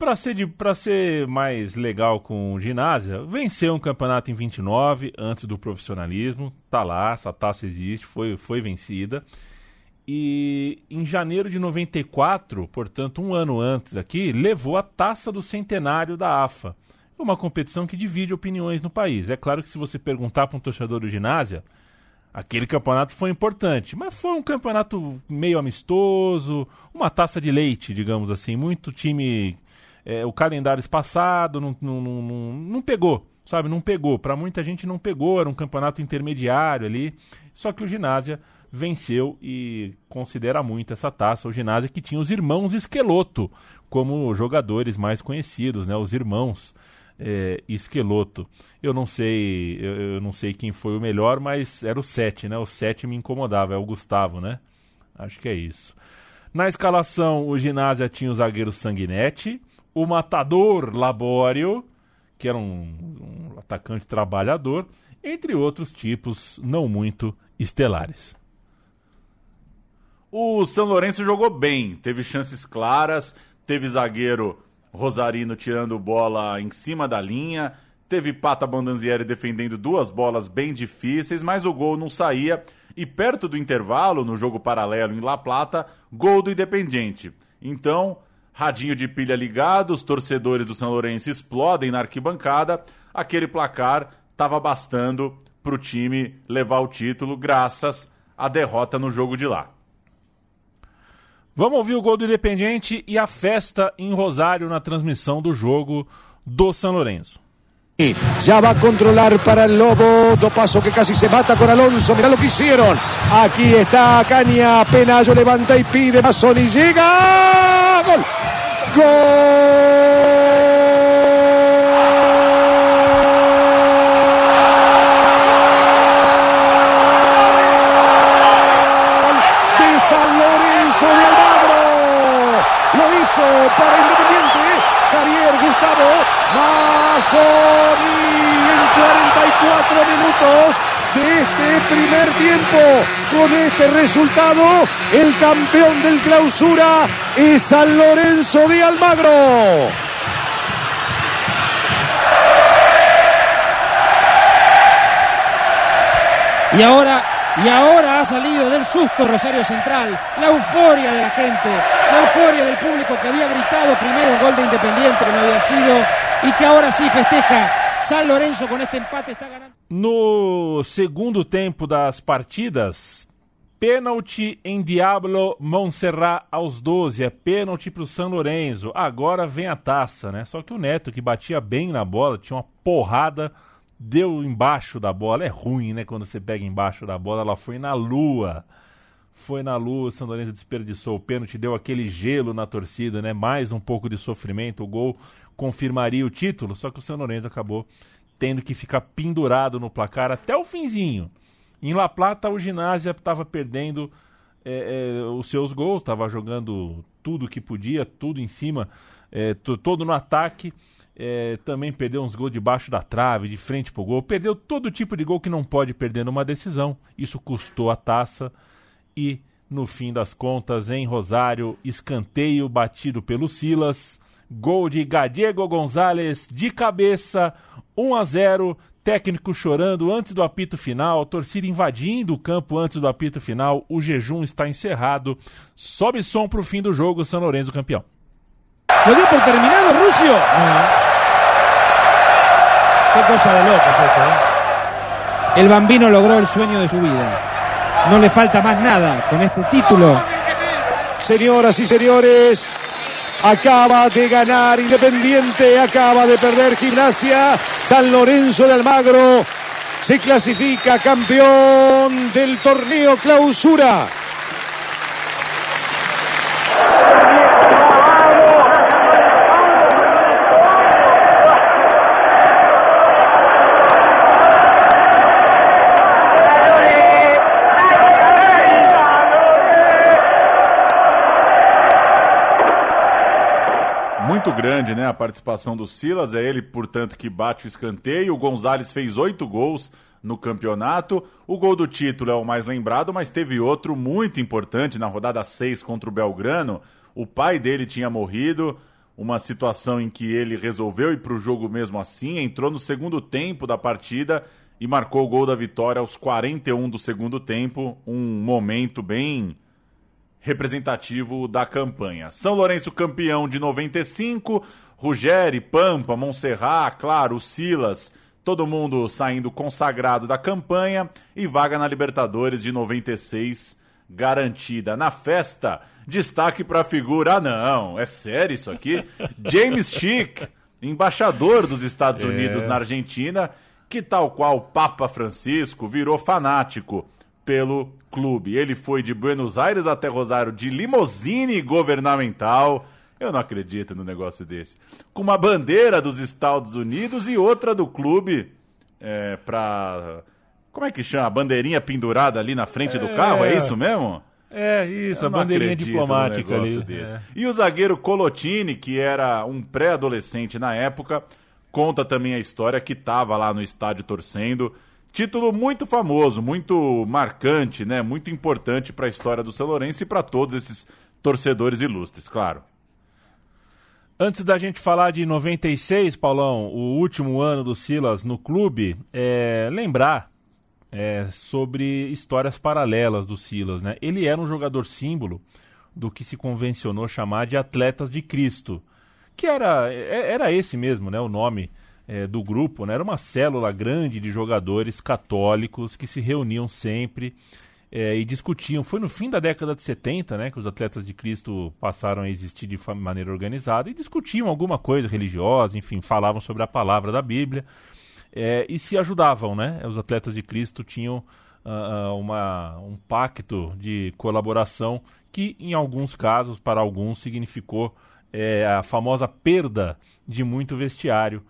Pra ser, de, ser mais legal com o ginásio, venceu um campeonato em 29, antes do profissionalismo. Tá lá, essa taça existe, foi, foi vencida. E em janeiro de 94, portanto um ano antes aqui, levou a taça do centenário da AFA. Uma competição que divide opiniões no país. É claro que se você perguntar para um torcedor do ginásio, aquele campeonato foi importante, mas foi um campeonato meio amistoso, uma taça de leite, digamos assim. Muito time. É, o calendário espaçado não, não, não, não, pegou, sabe? Não pegou. Para muita gente não pegou, era um campeonato intermediário ali. Só que o ginásio venceu e considera muito essa taça. O ginásio que tinha os irmãos Esqueloto como jogadores mais conhecidos, né? Os irmãos é, Esqueloto. Eu não sei, eu, eu não sei quem foi o melhor, mas era o 7, né? O 7 me incomodava, é o Gustavo, né? Acho que é isso. Na escalação, o ginásio tinha o zagueiro Sanguinetti, o matador Labório, que era um, um atacante trabalhador, entre outros tipos não muito estelares. O São Lourenço jogou bem, teve chances claras, teve zagueiro Rosarino tirando bola em cima da linha, teve Pata Bondanzieri defendendo duas bolas bem difíceis, mas o gol não saía. E perto do intervalo, no jogo paralelo em La Plata, gol do Independiente. Então, radinho de pilha ligado, os torcedores do São Lourenço explodem na arquibancada. Aquele placar estava bastando para o time levar o título, graças à derrota no jogo de lá. Vamos ouvir o gol do Independiente e a festa em Rosário na transmissão do jogo do São Lourenço. Ya va a controlar para el Lobo. Do paso que casi se mata con Alonso. Mirá lo que hicieron. Aquí está Caña. Penayo levanta y pide. Mazón y llega. Gol. Gol de San Lorenzo de Almagro. Lo hizo para Independiente. Javier Gustavo Mazzoni en 44 minutos de este primer Con este resultado, el campeón del clausura es San Lorenzo de Almagro. Y ahora, y ahora ha salido del susto Rosario Central, la euforia de la gente, la euforia del público que había gritado primero un gol de Independiente que no había sido y que ahora sí festeja. San Lorenzo con este empate está ganando. No segundo tempo das partidas, pênalti em Diablo Montserrat aos 12. É pênalti pro São Lourenço. Agora vem a taça, né? Só que o Neto, que batia bem na bola, tinha uma porrada, deu embaixo da bola. É ruim, né? Quando você pega embaixo da bola, ela foi na lua. Foi na lua, o São Lourenço desperdiçou o pênalti, deu aquele gelo na torcida, né? Mais um pouco de sofrimento. O gol confirmaria o título, só que o São Lourenço acabou tendo que ficar pendurado no placar até o finzinho. Em La Plata, o ginásio estava perdendo é, é, os seus gols, estava jogando tudo que podia, tudo em cima, é, to- todo no ataque. É, também perdeu uns gols debaixo da trave, de frente pro gol. Perdeu todo tipo de gol que não pode perder numa decisão. Isso custou a taça. E, no fim das contas, em Rosário, escanteio batido pelo Silas. Gol de Gadiego Gonzalez de cabeça, 1 a 0. Técnico chorando antes do apito final, torcida invadindo o campo antes do apito final. O jejum está encerrado. Sobe som pro fim do jogo, São Lourenço campeão. ¿Lo dio por terminado Rucio? Qué cosa de locos esto, ¿eh? El bambino logró el sueño de su vida. No le falta más nada con este título. Señoras y señores, Acaba de ganar Independiente, acaba de perder Gimnasia. San Lorenzo de Almagro se clasifica campeón del torneo clausura. Muito grande, né? A participação do Silas. É ele, portanto, que bate o escanteio. O Gonzalez fez oito gols no campeonato. O gol do título é o mais lembrado, mas teve outro muito importante na rodada 6 contra o Belgrano. O pai dele tinha morrido, uma situação em que ele resolveu ir para o jogo mesmo assim, entrou no segundo tempo da partida e marcou o gol da vitória aos 41 do segundo tempo, um momento bem representativo da campanha. São Lourenço campeão de 95, Ruggeri, Pampa, Monserrat, claro, Silas, todo mundo saindo consagrado da campanha e vaga na Libertadores de 96 garantida. Na festa, destaque para a figura, ah não, é sério isso aqui? James Chick, embaixador dos Estados Unidos na Argentina, que tal qual Papa Francisco virou fanático pelo clube. Ele foi de Buenos Aires até Rosário de limousine governamental. Eu não acredito no negócio desse. Com uma bandeira dos Estados Unidos e outra do clube é, pra. Como é que chama? A bandeirinha pendurada ali na frente do carro? É isso mesmo? É, isso, Eu a bandeirinha diplomática ali. É. E o zagueiro Colotini, que era um pré-adolescente na época, conta também a história que estava lá no estádio torcendo. Título muito famoso, muito marcante, né? Muito importante para a história do São Lourenço e para todos esses torcedores ilustres, claro. Antes da gente falar de 96, Paulão, o último ano do Silas no clube, é, lembrar é, sobre histórias paralelas do Silas. Né? Ele era um jogador símbolo do que se convencionou chamar de atletas de Cristo, que era, é- era esse mesmo né, o nome é, do grupo. Né? Era uma célula grande de jogadores católicos que se reuniam sempre é, e discutiam. Foi no fim da década de 70 né, que os atletas de Cristo passaram a existir de maneira organizada e discutiam alguma coisa religiosa, enfim, falavam sobre a palavra da Bíblia é, e se ajudavam, né? Os atletas de Cristo tinham ah, uma, um pacto de colaboração que, em alguns casos, para alguns, significou é, a famosa perda de muito vestiário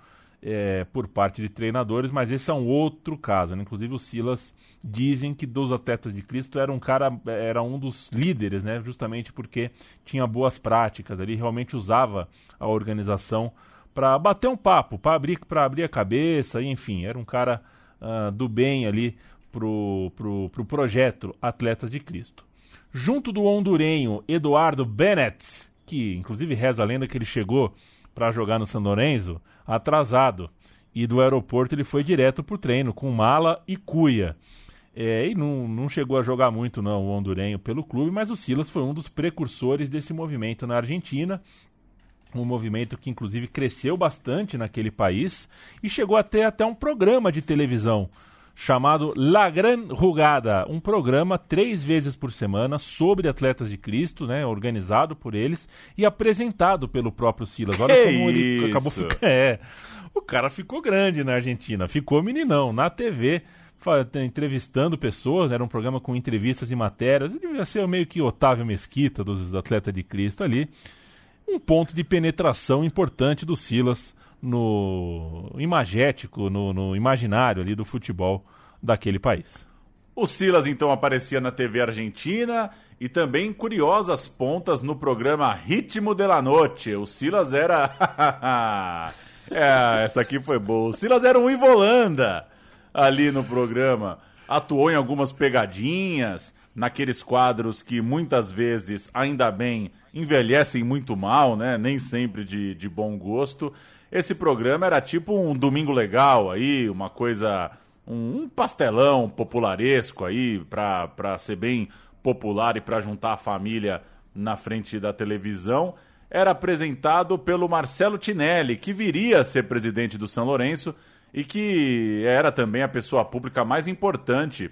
é, por parte de treinadores, mas esse é um outro caso. né? Inclusive, o Silas dizem que dos atletas de Cristo era um cara, era um dos líderes, né? Justamente porque tinha boas práticas ali, realmente usava a organização para bater um papo, para abrir, pra abrir a cabeça, enfim, era um cara ah, do bem ali pro, pro, pro projeto Atletas de Cristo. Junto do hondurenho Eduardo Bennett, que inclusive reza a lenda que ele chegou para jogar no San Lorenzo atrasado, e do aeroporto ele foi direto pro treino com mala e cuia. É, e não, não chegou a jogar muito não o hondurenho pelo clube, mas o Silas foi um dos precursores desse movimento na Argentina. Um movimento que inclusive cresceu bastante naquele país e chegou a ter até um programa de televisão chamado La Gran Rugada, um programa três vezes por semana sobre atletas de Cristo, né, organizado por eles e apresentado pelo próprio Silas. Olha Que como ele acabou ficando. É, o cara ficou grande na Argentina, ficou meninão na TV. Entrevistando pessoas, né, era um programa com entrevistas e matérias. Ele devia ser meio que Otávio Mesquita dos atletas de Cristo ali um ponto de penetração importante do Silas no imagético, no, no imaginário ali do futebol daquele país. O Silas então aparecia na TV argentina e também curiosas pontas no programa Ritmo de la Noche. O Silas era. é, essa aqui foi boa. O Silas era um Ivolanda ali no programa. Atuou em algumas pegadinhas, naqueles quadros que muitas vezes, ainda bem, envelhecem muito mal, né? Nem sempre de, de bom gosto. Esse programa era tipo um domingo legal aí, uma coisa um, um pastelão popularesco aí, pra ser bem popular e pra juntar a família na frente da televisão, era apresentado pelo Marcelo Tinelli, que viria a ser presidente do São Lourenço e que era também a pessoa pública mais importante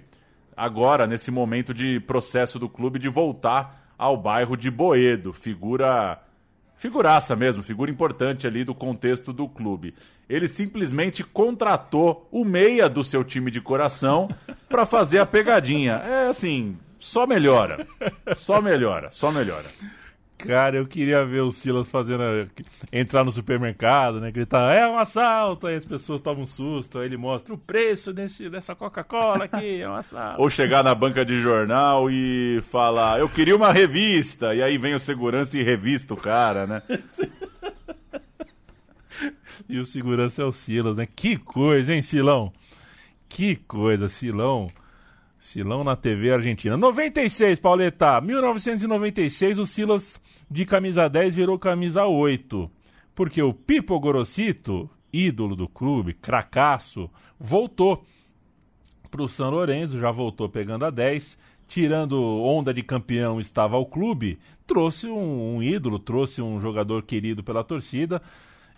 agora, nesse momento de processo do clube de voltar ao bairro de Boedo. Figura figuraça mesmo, figura importante ali do contexto do clube. Ele simplesmente contratou o meia do seu time de coração para fazer a pegadinha. É assim, só melhora. Só melhora, só melhora. Cara, eu queria ver o Silas fazendo. entrar no supermercado, né? Gritar, é um assalto! Aí as pessoas tomam um susto, aí ele mostra o preço desse, dessa Coca-Cola aqui, é um assalto. Ou chegar na banca de jornal e falar, eu queria uma revista, e aí vem o segurança e revista o cara, né? e o segurança é o Silas, né? Que coisa, hein, Silão? Que coisa, Silão. Silão na TV Argentina. 96, Pauleta. 1996, o Silas de camisa 10 virou camisa 8. Porque o Pipo Gorosito, ídolo do clube, cracaço, voltou para o São Lourenço, já voltou pegando a 10. Tirando onda de campeão estava o clube, trouxe um, um ídolo, trouxe um jogador querido pela torcida.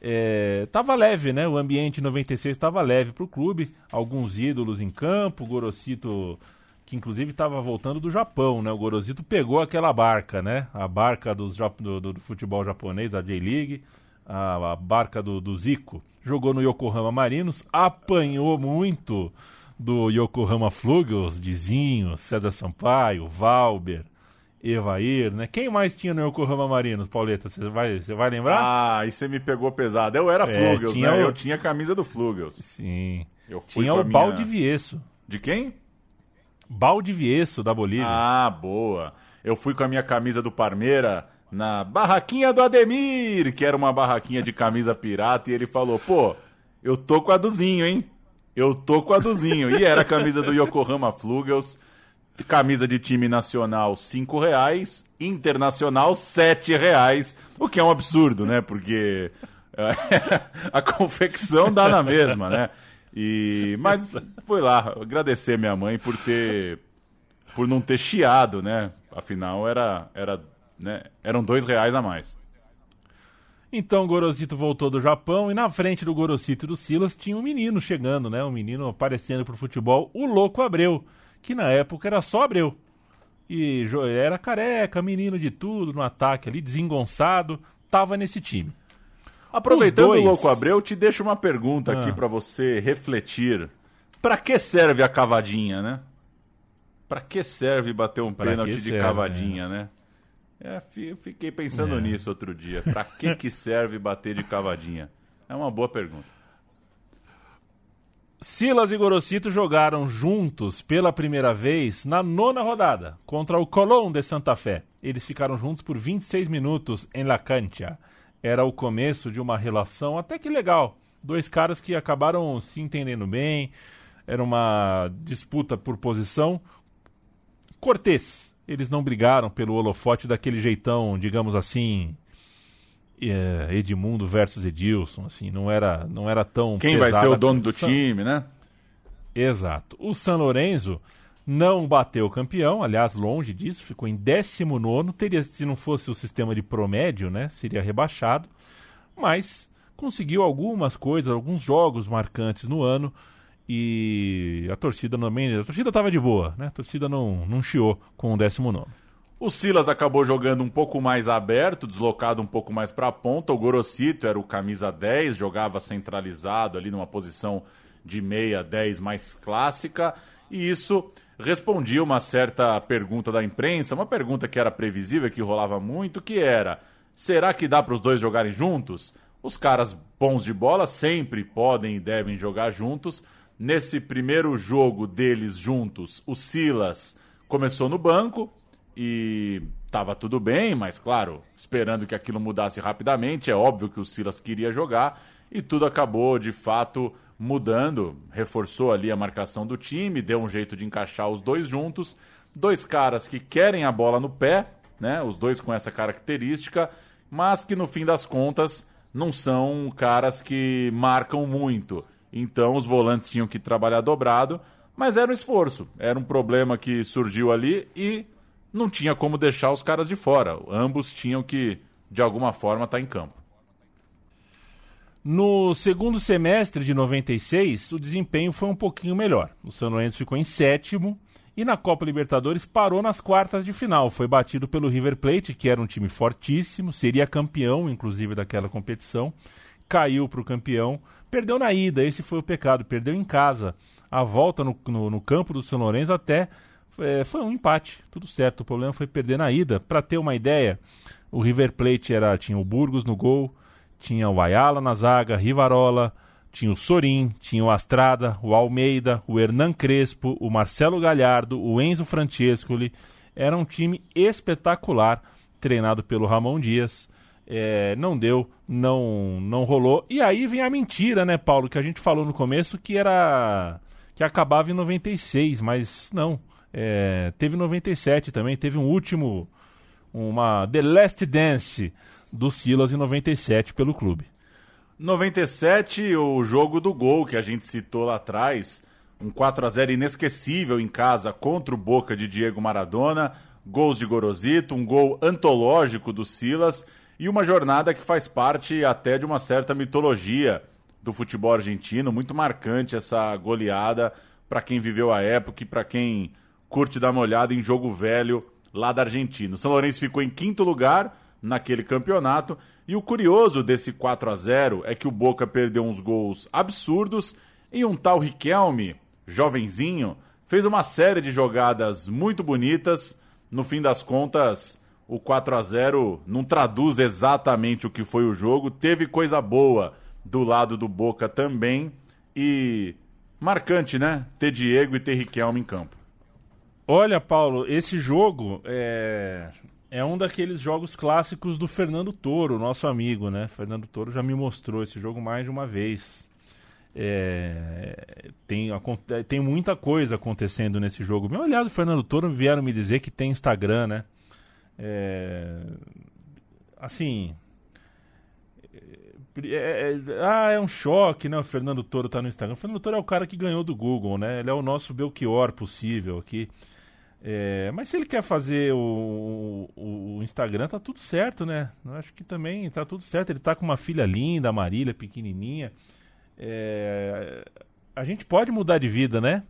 É, tava leve, né? O ambiente 96 estava leve para o clube. Alguns ídolos em campo, Gorosito, que inclusive estava voltando do Japão, né? O Gorosito pegou aquela barca, né? A barca dos, do, do, do futebol japonês, a J-League, a, a, barca do, do Zico. Jogou no Yokohama Marinos, apanhou muito do Yokohama Flugels, Dizinho, César Sampaio, Valber, Evair, né? Quem mais tinha no Yokohama Marinos, Pauleta? Você vai, vai lembrar? Ah, aí você me pegou pesado. Eu era é, Flugels, né? O... Eu tinha a camisa do Flugels. Sim. tinha o minha... Balde Viesso. De quem? Balde Viesso, da Bolívia. Ah, boa. Eu fui com a minha camisa do Parmeira na barraquinha do Ademir, que era uma barraquinha de camisa pirata, e ele falou, pô, eu tô com a Duzinho, hein? Eu tô com a Duzinho. E era a camisa do Yokohama Flugels camisa de time nacional cinco reais, internacional sete reais, o que é um absurdo, né? Porque a confecção dá na mesma, né? E mas foi lá agradecer minha mãe por ter por não ter chiado, né? Afinal era era né? eram dois reais a mais. Então o Gorosito voltou do Japão e na frente do Gorosito e do Silas tinha um menino chegando, né? Um menino aparecendo pro futebol, o Louco Abreu que na época era só Abreu. E era careca, menino de tudo no ataque ali, desengonçado, tava nesse time. Aproveitando dois... o Louco Abreu, te deixo uma pergunta ah. aqui para você refletir. Para que serve a cavadinha, né? Para que serve bater um pra pênalti de serve, cavadinha, é. né? É, eu fiquei pensando é. nisso outro dia. Para que que serve bater de cavadinha? É uma boa pergunta. Silas e Gorosito jogaram juntos pela primeira vez na nona rodada contra o Colón de Santa Fé. Eles ficaram juntos por 26 minutos em La Cancha. Era o começo de uma relação até que legal. Dois caras que acabaram se entendendo bem. Era uma disputa por posição. Cortês. Eles não brigaram pelo holofote daquele jeitão, digamos assim, Edmundo versus Edilson, assim, não era, não era tão Quem vai ser o dono do San... time, né? Exato. O San Lorenzo não bateu o campeão, aliás, longe disso, ficou em 19 teria se não fosse o sistema de promédio, né, seria rebaixado, mas conseguiu algumas coisas, alguns jogos marcantes no ano e a torcida também, a torcida estava de boa, né? A torcida não não chiou com o 19 o Silas acabou jogando um pouco mais aberto, deslocado um pouco mais para a ponta. O Gorosito era o camisa 10, jogava centralizado ali numa posição de meia 10 mais clássica. E isso respondia uma certa pergunta da imprensa, uma pergunta que era previsível, que rolava muito, que era: será que dá para os dois jogarem juntos? Os caras bons de bola sempre podem e devem jogar juntos. Nesse primeiro jogo deles juntos, o Silas começou no banco, e estava tudo bem, mas claro, esperando que aquilo mudasse rapidamente. É óbvio que o Silas queria jogar e tudo acabou de fato mudando. Reforçou ali a marcação do time, deu um jeito de encaixar os dois juntos. Dois caras que querem a bola no pé, né? Os dois com essa característica, mas que no fim das contas não são caras que marcam muito. Então os volantes tinham que trabalhar dobrado, mas era um esforço, era um problema que surgiu ali e não tinha como deixar os caras de fora. Ambos tinham que, de alguma forma, estar tá em campo. No segundo semestre de 96, o desempenho foi um pouquinho melhor. O São Lourenço ficou em sétimo E na Copa Libertadores parou nas quartas de final. Foi batido pelo River Plate, que era um time fortíssimo, seria campeão, inclusive, daquela competição. Caiu para o campeão, perdeu na ida, esse foi o pecado, perdeu em casa. A volta no, no, no campo do São Lourenço até é, foi um empate, tudo certo. O problema foi perder na ida. Para ter uma ideia, o River Plate era, tinha o Burgos no gol, tinha o Ayala na zaga, Rivarola, tinha o Sorin, tinha o Astrada, o Almeida, o Hernan Crespo, o Marcelo Galhardo, o Enzo Francescoli. Era um time espetacular, treinado pelo Ramon Dias. É, não deu, não, não rolou. E aí vem a mentira, né, Paulo, que a gente falou no começo que era que acabava em 96, mas não. É, teve 97 também, teve um último, uma The Last Dance do Silas em 97 pelo clube. 97, o jogo do gol que a gente citou lá atrás, um 4 a 0 inesquecível em casa contra o Boca de Diego Maradona, gols de Gorosito, um gol antológico do Silas e uma jornada que faz parte até de uma certa mitologia do futebol argentino, muito marcante essa goleada para quem viveu a época e para quem curte dar uma olhada em jogo velho lá da Argentina. O São Lourenço ficou em quinto lugar naquele campeonato e o curioso desse 4 a 0 é que o Boca perdeu uns gols absurdos e um tal Riquelme, jovenzinho, fez uma série de jogadas muito bonitas. No fim das contas, o 4 a 0 não traduz exatamente o que foi o jogo. Teve coisa boa do lado do Boca também e marcante, né? Ter Diego e ter Riquelme em campo. Olha, Paulo, esse jogo é é um daqueles jogos clássicos do Fernando Toro, nosso amigo, né? Fernando Toro já me mostrou esse jogo mais de uma vez. É, tem, tem muita coisa acontecendo nesse jogo. Meu aliás, o Fernando Toro vieram me dizer que tem Instagram, né? É, assim. É, é, ah, é um choque, né? O Fernando Toro tá no Instagram. O Fernando Toro é o cara que ganhou do Google, né? Ele é o nosso Belchior possível aqui. É, mas se ele quer fazer o, o, o, Instagram, tá tudo certo, né? Eu acho que também tá tudo certo. Ele tá com uma filha linda, a Marília, pequenininha. É, a gente pode mudar de vida, né?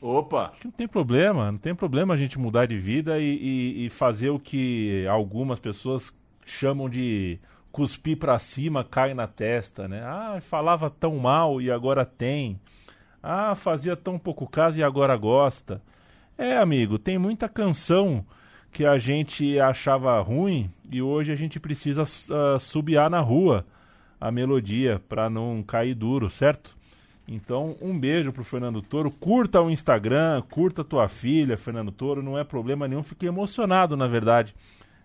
Opa! Acho que não tem problema, não tem problema a gente mudar de vida e, e, e fazer o que algumas pessoas chamam de cuspir para cima, cai na testa, né? Ah, falava tão mal e agora tem. Ah, fazia tão pouco caso e agora gosta. É, amigo, tem muita canção que a gente achava ruim e hoje a gente precisa uh, subiar na rua a melodia para não cair duro, certo? Então, um beijo pro Fernando Toro. Curta o Instagram, curta tua filha, Fernando Toro, não é problema nenhum. Fiquei emocionado, na verdade,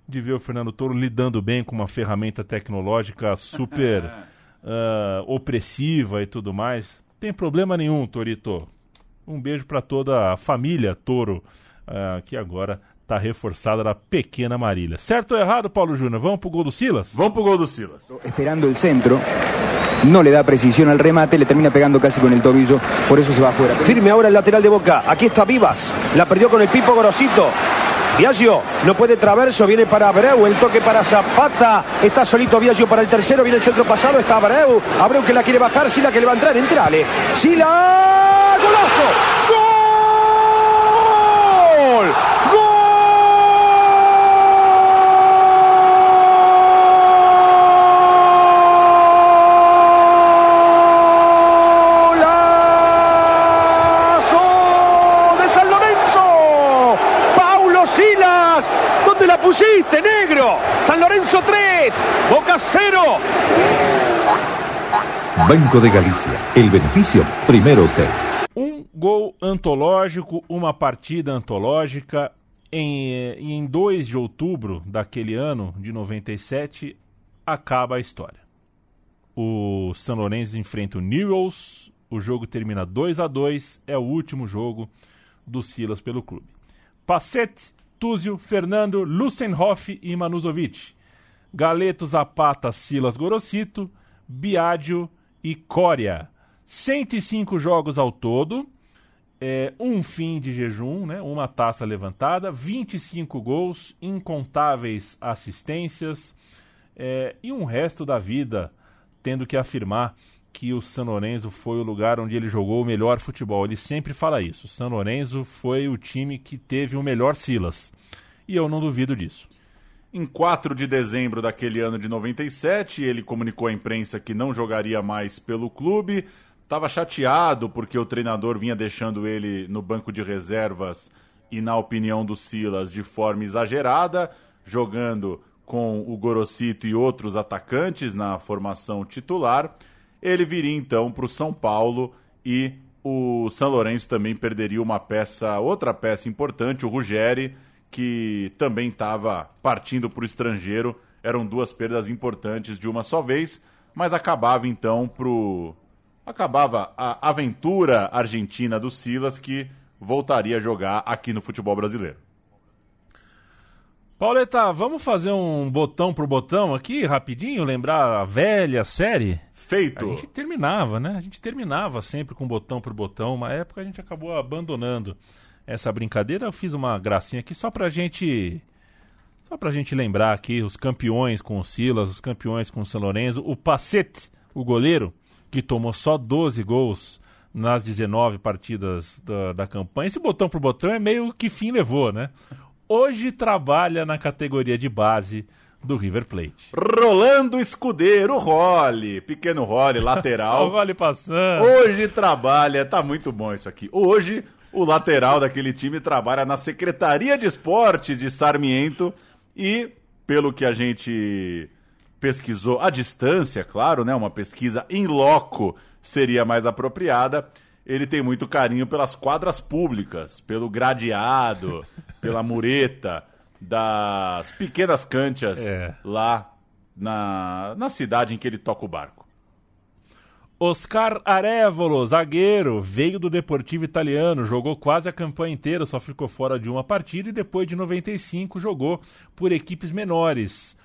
de ver o Fernando Toro lidando bem com uma ferramenta tecnológica super uh, opressiva e tudo mais. Tem problema nenhum, Torito. Um beijo para toda a família Toro, uh, que agora está reforçada na pequena Marília. Certo ou errado, Paulo Júnior? Vamos pro gol do Silas? Vamos pro gol do Silas. Esperando el centro. No le da precisión al remate, le termina pegando casi con el tobillo, por eso se va afuera. Firme ahora el lateral de Boca. Aquí está Vivas. La perdió con el Pipo Gorosito. Viaggio no puede traverso, viene para Abreu, el toque para Zapata, está solito Viaggio para el tercero, viene el centro pasado, está Abreu, Abreu que la quiere bajar, Sila que le va a entrar, entrale, Sila, golazo, gol, golazo de San Lorenzo, Paulo Silas, ¿dónde la pusiste, negro? San Lorenzo 3, Boca 0. Banco de Galicia. El beneficio primero. Antológico, uma partida antológica. Em, eh, em 2 de outubro daquele ano, de 97, acaba a história. O São Lourenço enfrenta o Newells, o jogo termina 2 a 2 é o último jogo do Silas pelo clube. Pacete, Túzio, Fernando, Lucenhoff e Manuzovic. Galeto, Zapata, Silas Gorosito, Biagio e Coria. 105 jogos ao todo, é, um fim de jejum, né, uma taça levantada, 25 gols, incontáveis assistências é, e um resto da vida tendo que afirmar que o San Lorenzo foi o lugar onde ele jogou o melhor futebol. Ele sempre fala isso. O San Lorenzo foi o time que teve o melhor Silas. E eu não duvido disso. Em 4 de dezembro daquele ano de 97, ele comunicou à imprensa que não jogaria mais pelo clube. Estava chateado porque o treinador vinha deixando ele no banco de reservas e, na opinião do Silas, de forma exagerada, jogando com o Gorosito e outros atacantes na formação titular. Ele viria então para o São Paulo e o São Lourenço também perderia uma peça, outra peça importante, o Ruggeri que também estava partindo para o estrangeiro. Eram duas perdas importantes de uma só vez, mas acabava então pro acabava a aventura argentina do Silas que voltaria a jogar aqui no futebol brasileiro. Pauleta, vamos fazer um botão pro botão aqui, rapidinho, lembrar a velha série? Feito. A gente terminava, né? A gente terminava sempre com botão pro botão. Uma época a gente acabou abandonando essa brincadeira. Eu fiz uma gracinha aqui só pra gente. Só pra gente lembrar aqui os campeões com o Silas, os campeões com o São Lourenço. O Pacete, o goleiro, que tomou só 12 gols nas 19 partidas da, da campanha. Esse botão pro botão é meio que fim levou, né? Hoje trabalha na categoria de base do River Plate. Rolando Escudeiro, Role, pequeno Role, lateral. o Role passando. Hoje trabalha, tá muito bom isso aqui. Hoje o lateral daquele time trabalha na Secretaria de Esportes de Sarmiento e, pelo que a gente pesquisou à distância, claro, né, uma pesquisa em loco seria mais apropriada, ele tem muito carinho pelas quadras públicas, pelo gradeado, pela mureta das pequenas canchas É. lá na, na cidade em que ele toca o barco. Oscar Arevolo, zagueiro, veio do Deportivo Italiano, jogou quase a campanha inteira, só ficou fora de uma partida e depois de 95 jogou por equipes menores.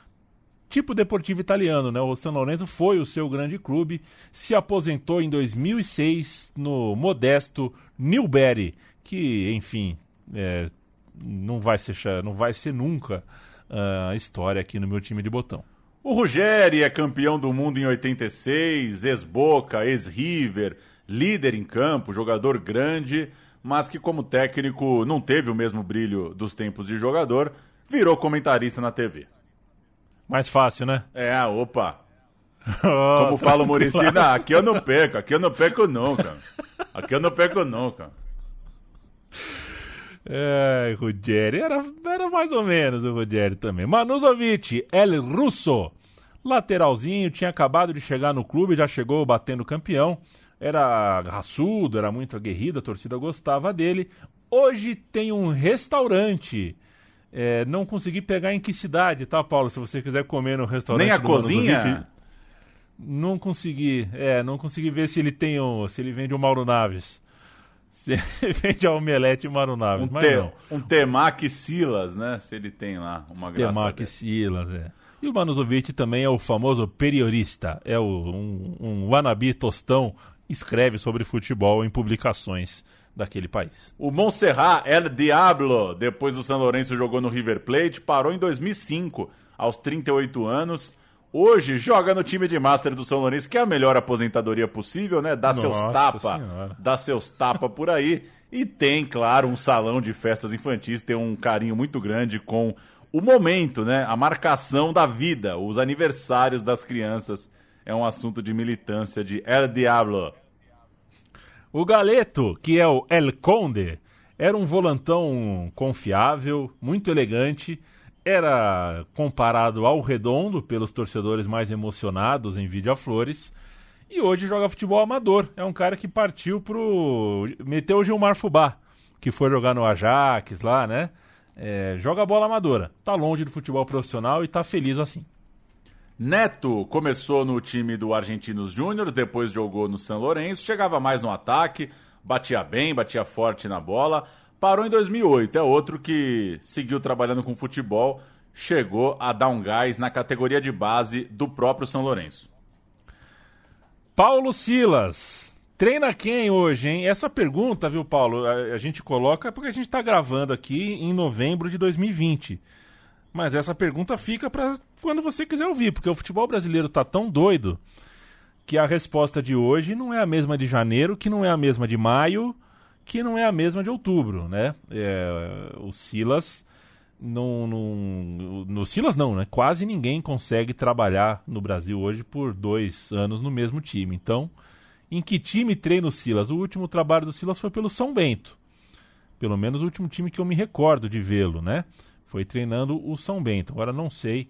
Tipo Deportivo Italiano, né? O São Lourenço foi o seu grande clube, se aposentou em 2006 no modesto Newberry, que, enfim, é, não vai ser não vai ser nunca ah, a história aqui no meu time de botão. O Ruggeri é campeão do mundo em 86, ex-Boca, ex-River, líder em campo, jogador grande, mas que como técnico não teve o mesmo brilho dos tempos de jogador, virou comentarista na TV. Mais fácil, né? É, opa. Como fala o Muricy, não, aqui eu não perco, aqui eu não perco nunca. Aqui eu não perco nunca. É, Ruggeri, era, era mais ou menos o Ruggeri também. Manuzovic, El Russo, lateralzinho, tinha acabado de chegar no clube, já chegou batendo campeão. Era raçudo, era muito aguerrido, a torcida gostava dele. Hoje tem um restaurante. É, não consegui pegar em que cidade, tá, Paulo? Se você quiser comer no restaurante. Nem a cozinha? Manuzovic, não consegui, é, não consegui ver se ele tem um, se ele vende o Mauro Naves. Se ele vende a omelete Mauro Naves, Um, mas te, não. um Temaki Silas, né? Se ele tem lá uma graça. Temaki. Silas, é. E o Manuzovic também é o famoso periodista, é o, um, um wannabe tostão, escreve sobre futebol em publicações daquele país. O Montserrat El Diablo, depois do São Lourenço jogou no River Plate, parou em 2005, aos 38 anos. Hoje joga no time de Master do São Lourenço, que é a melhor aposentadoria possível, né? Dá seus Nossa tapa, Senhora. dá seus tapa por aí. E tem, claro, um salão de festas infantis, tem um carinho muito grande com o momento, né? A marcação da vida, os aniversários das crianças. É um assunto de militância de El Diablo. O Galeto, que é o El Conde, era um volantão confiável, muito elegante, era comparado ao Redondo pelos torcedores mais emocionados em vídeo a flores, e hoje joga futebol amador. É um cara que partiu pro. meteu o Gilmar Fubá, que foi jogar no Ajax lá, né? É, joga bola amadora. Tá longe do futebol profissional e tá feliz assim. Neto começou no time do Argentinos Júnior, depois jogou no São Lourenço, chegava mais no ataque, batia bem, batia forte na bola. Parou em 2008, é outro que seguiu trabalhando com futebol, chegou a dar um gás na categoria de base do próprio São Lourenço. Paulo Silas. Treina quem hoje, hein? Essa pergunta, viu, Paulo, a, a gente coloca porque a gente está gravando aqui em novembro de 2020. Mas essa pergunta fica para quando você quiser ouvir, porque o futebol brasileiro tá tão doido que a resposta de hoje não é a mesma de janeiro, que não é a mesma de maio, que não é a mesma de outubro, né? É, o Silas não, não, no Silas não, né? Quase ninguém consegue trabalhar no Brasil hoje por dois anos no mesmo time. Então, em que time treina o Silas? O último trabalho do Silas foi pelo São Bento. Pelo menos o último time que eu me recordo de vê-lo, né? Foi treinando o São Bento. Agora não sei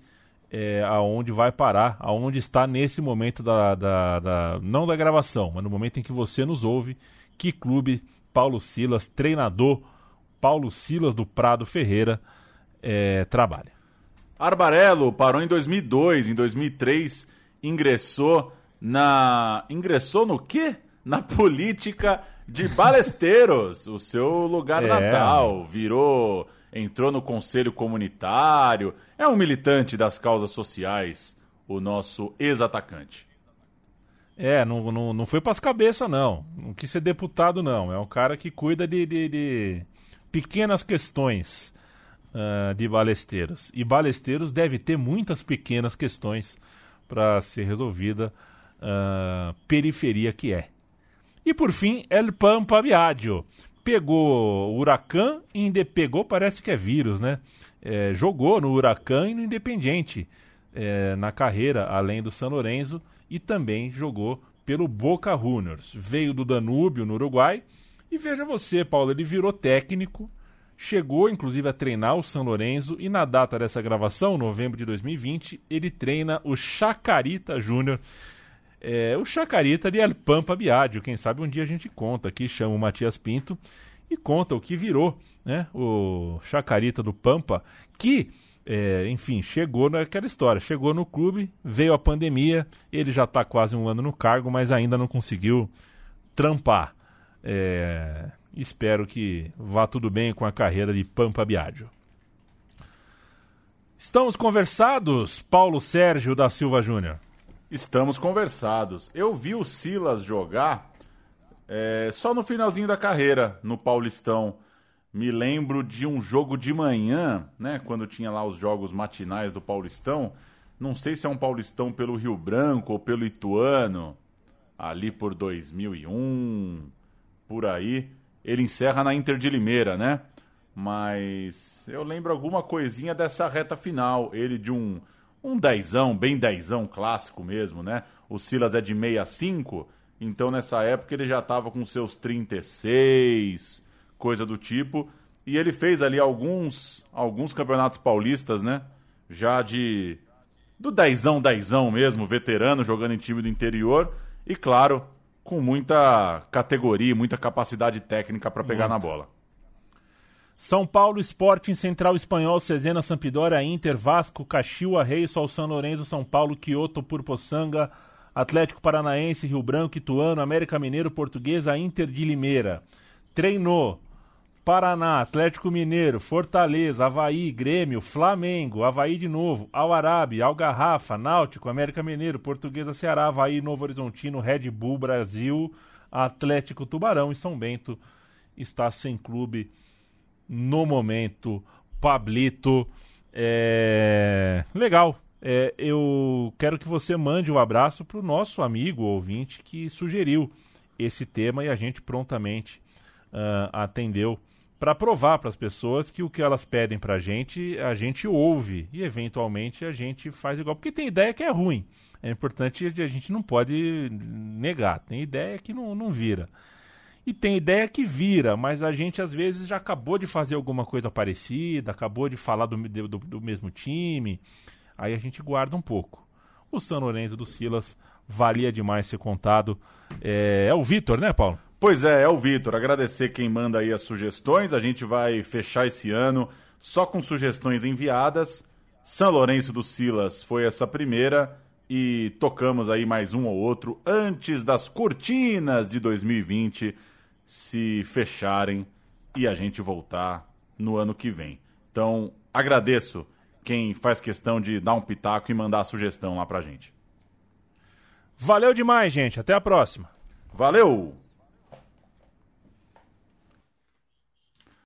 é, aonde vai parar, aonde está nesse momento da, da, da, não da gravação, mas no momento em que você nos ouve, que clube Paulo Silas, treinador Paulo Silas do Prado Ferreira, é, trabalha. Arbarello parou em 2002, em 2003 ingressou na ingressou no quê? Na política de Balesteiros, o seu lugar É. natal, virou, entrou no conselho comunitário, é um militante das causas sociais, o nosso ex-atacante. É, não, não, não foi pras cabeças, não. Não quis ser deputado, não. É um cara que cuida de, de, de pequenas questões ah, de balesteiros. E balesteiros deve ter muitas pequenas questões para ser resolvida ah, periferia que é. E por fim, El Pampa Biagio. Pegou o Huracan e pegou, parece que é vírus, né? É, jogou no Huracan e no Independiente é, na carreira, além do San Lorenzo, e também jogou pelo Boca Juniors. Veio do Danúbio, no Uruguai, e veja você, Paulo, ele virou técnico, chegou inclusive a treinar o San Lorenzo, e na data dessa gravação, novembro de 2020, ele treina o Chacarita Júnior. É, o Chacarita de El Pampa Biagio, quem sabe um dia a gente conta aqui, chama o Matias Pinto e conta o que virou, né? O Chacarita do Pampa, que, é, enfim, chegou naquela história, chegou no clube, veio a pandemia, ele já está quase um ano no cargo, mas ainda não conseguiu trampar. É, espero que vá tudo bem com a carreira de Pampa Biagio. Estamos conversados, Paulo Sérgio da Silva Júnior. Estamos conversados. Eu vi o Silas jogar é, só no finalzinho da carreira, no Paulistão. Me lembro de um jogo de manhã, né? Quando tinha lá os jogos matinais do Paulistão. Não sei se é um Paulistão pelo Rio Branco ou pelo Ituano. Ali por 2001, por aí. Ele encerra na Inter de Limeira, né? Mas eu lembro alguma coisinha dessa reta final. Ele de um um dezão, bem dezão, clássico mesmo, né? O Silas é de 65, então nessa época ele já estava com seus 36, coisa do tipo. E ele fez ali alguns, alguns campeonatos paulistas, né? Já de. do dezão, dezão mesmo, veterano, jogando em time do interior. E claro, com muita categoria, muita capacidade técnica para pegar na bola. São Paulo, Sporting, Central Espanhol, Cesena, Sampdoria, Inter, Vasco, Caxiua, Reis, Sol São Lourenço, São Paulo, Quioto, Purpoçanga, Atlético Paranaense, Rio Branco, Ituano, América Mineiro, Portuguesa, Inter de Limeira. Treinou Paraná, Atlético Mineiro, Fortaleza, Havaí, Grêmio, Flamengo, Havaí de novo, Al Arabi, Algarrafa, Náutico, América Mineiro, Portuguesa, Ceará, Havaí, Novo Horizontino, Red Bull, Brasil, Atlético Tubarão e São Bento está sem clube no momento. Pablito, é... legal. É, eu quero que você mande um abraço para o nosso amigo ouvinte que sugeriu esse tema e a gente prontamente ah, atendeu para provar para as pessoas que o que elas pedem para a gente, a gente ouve e eventualmente a gente faz igual. Porque tem ideia que é ruim. É importante, a gente não pode negar. Tem ideia que não, não vira. E tem ideia que vira, mas a gente às vezes já acabou de fazer alguma coisa parecida, acabou de falar do, do, do mesmo time, aí a gente guarda um pouco. O San Lorenzo do Silas valia demais ser contado. É, é o Vitor, né, Paulo? Pois é, é o Vitor. Agradecer quem manda aí as sugestões. A gente vai fechar esse ano só com sugestões enviadas. São Lourenço do Silas foi essa primeira e tocamos aí mais um ou outro antes das cortinas de 2020 se fecharem e a gente voltar no ano que vem. Então, agradeço quem faz questão de dar um pitaco e mandar a sugestão lá pra gente. Valeu demais, gente. Até a próxima. Valeu!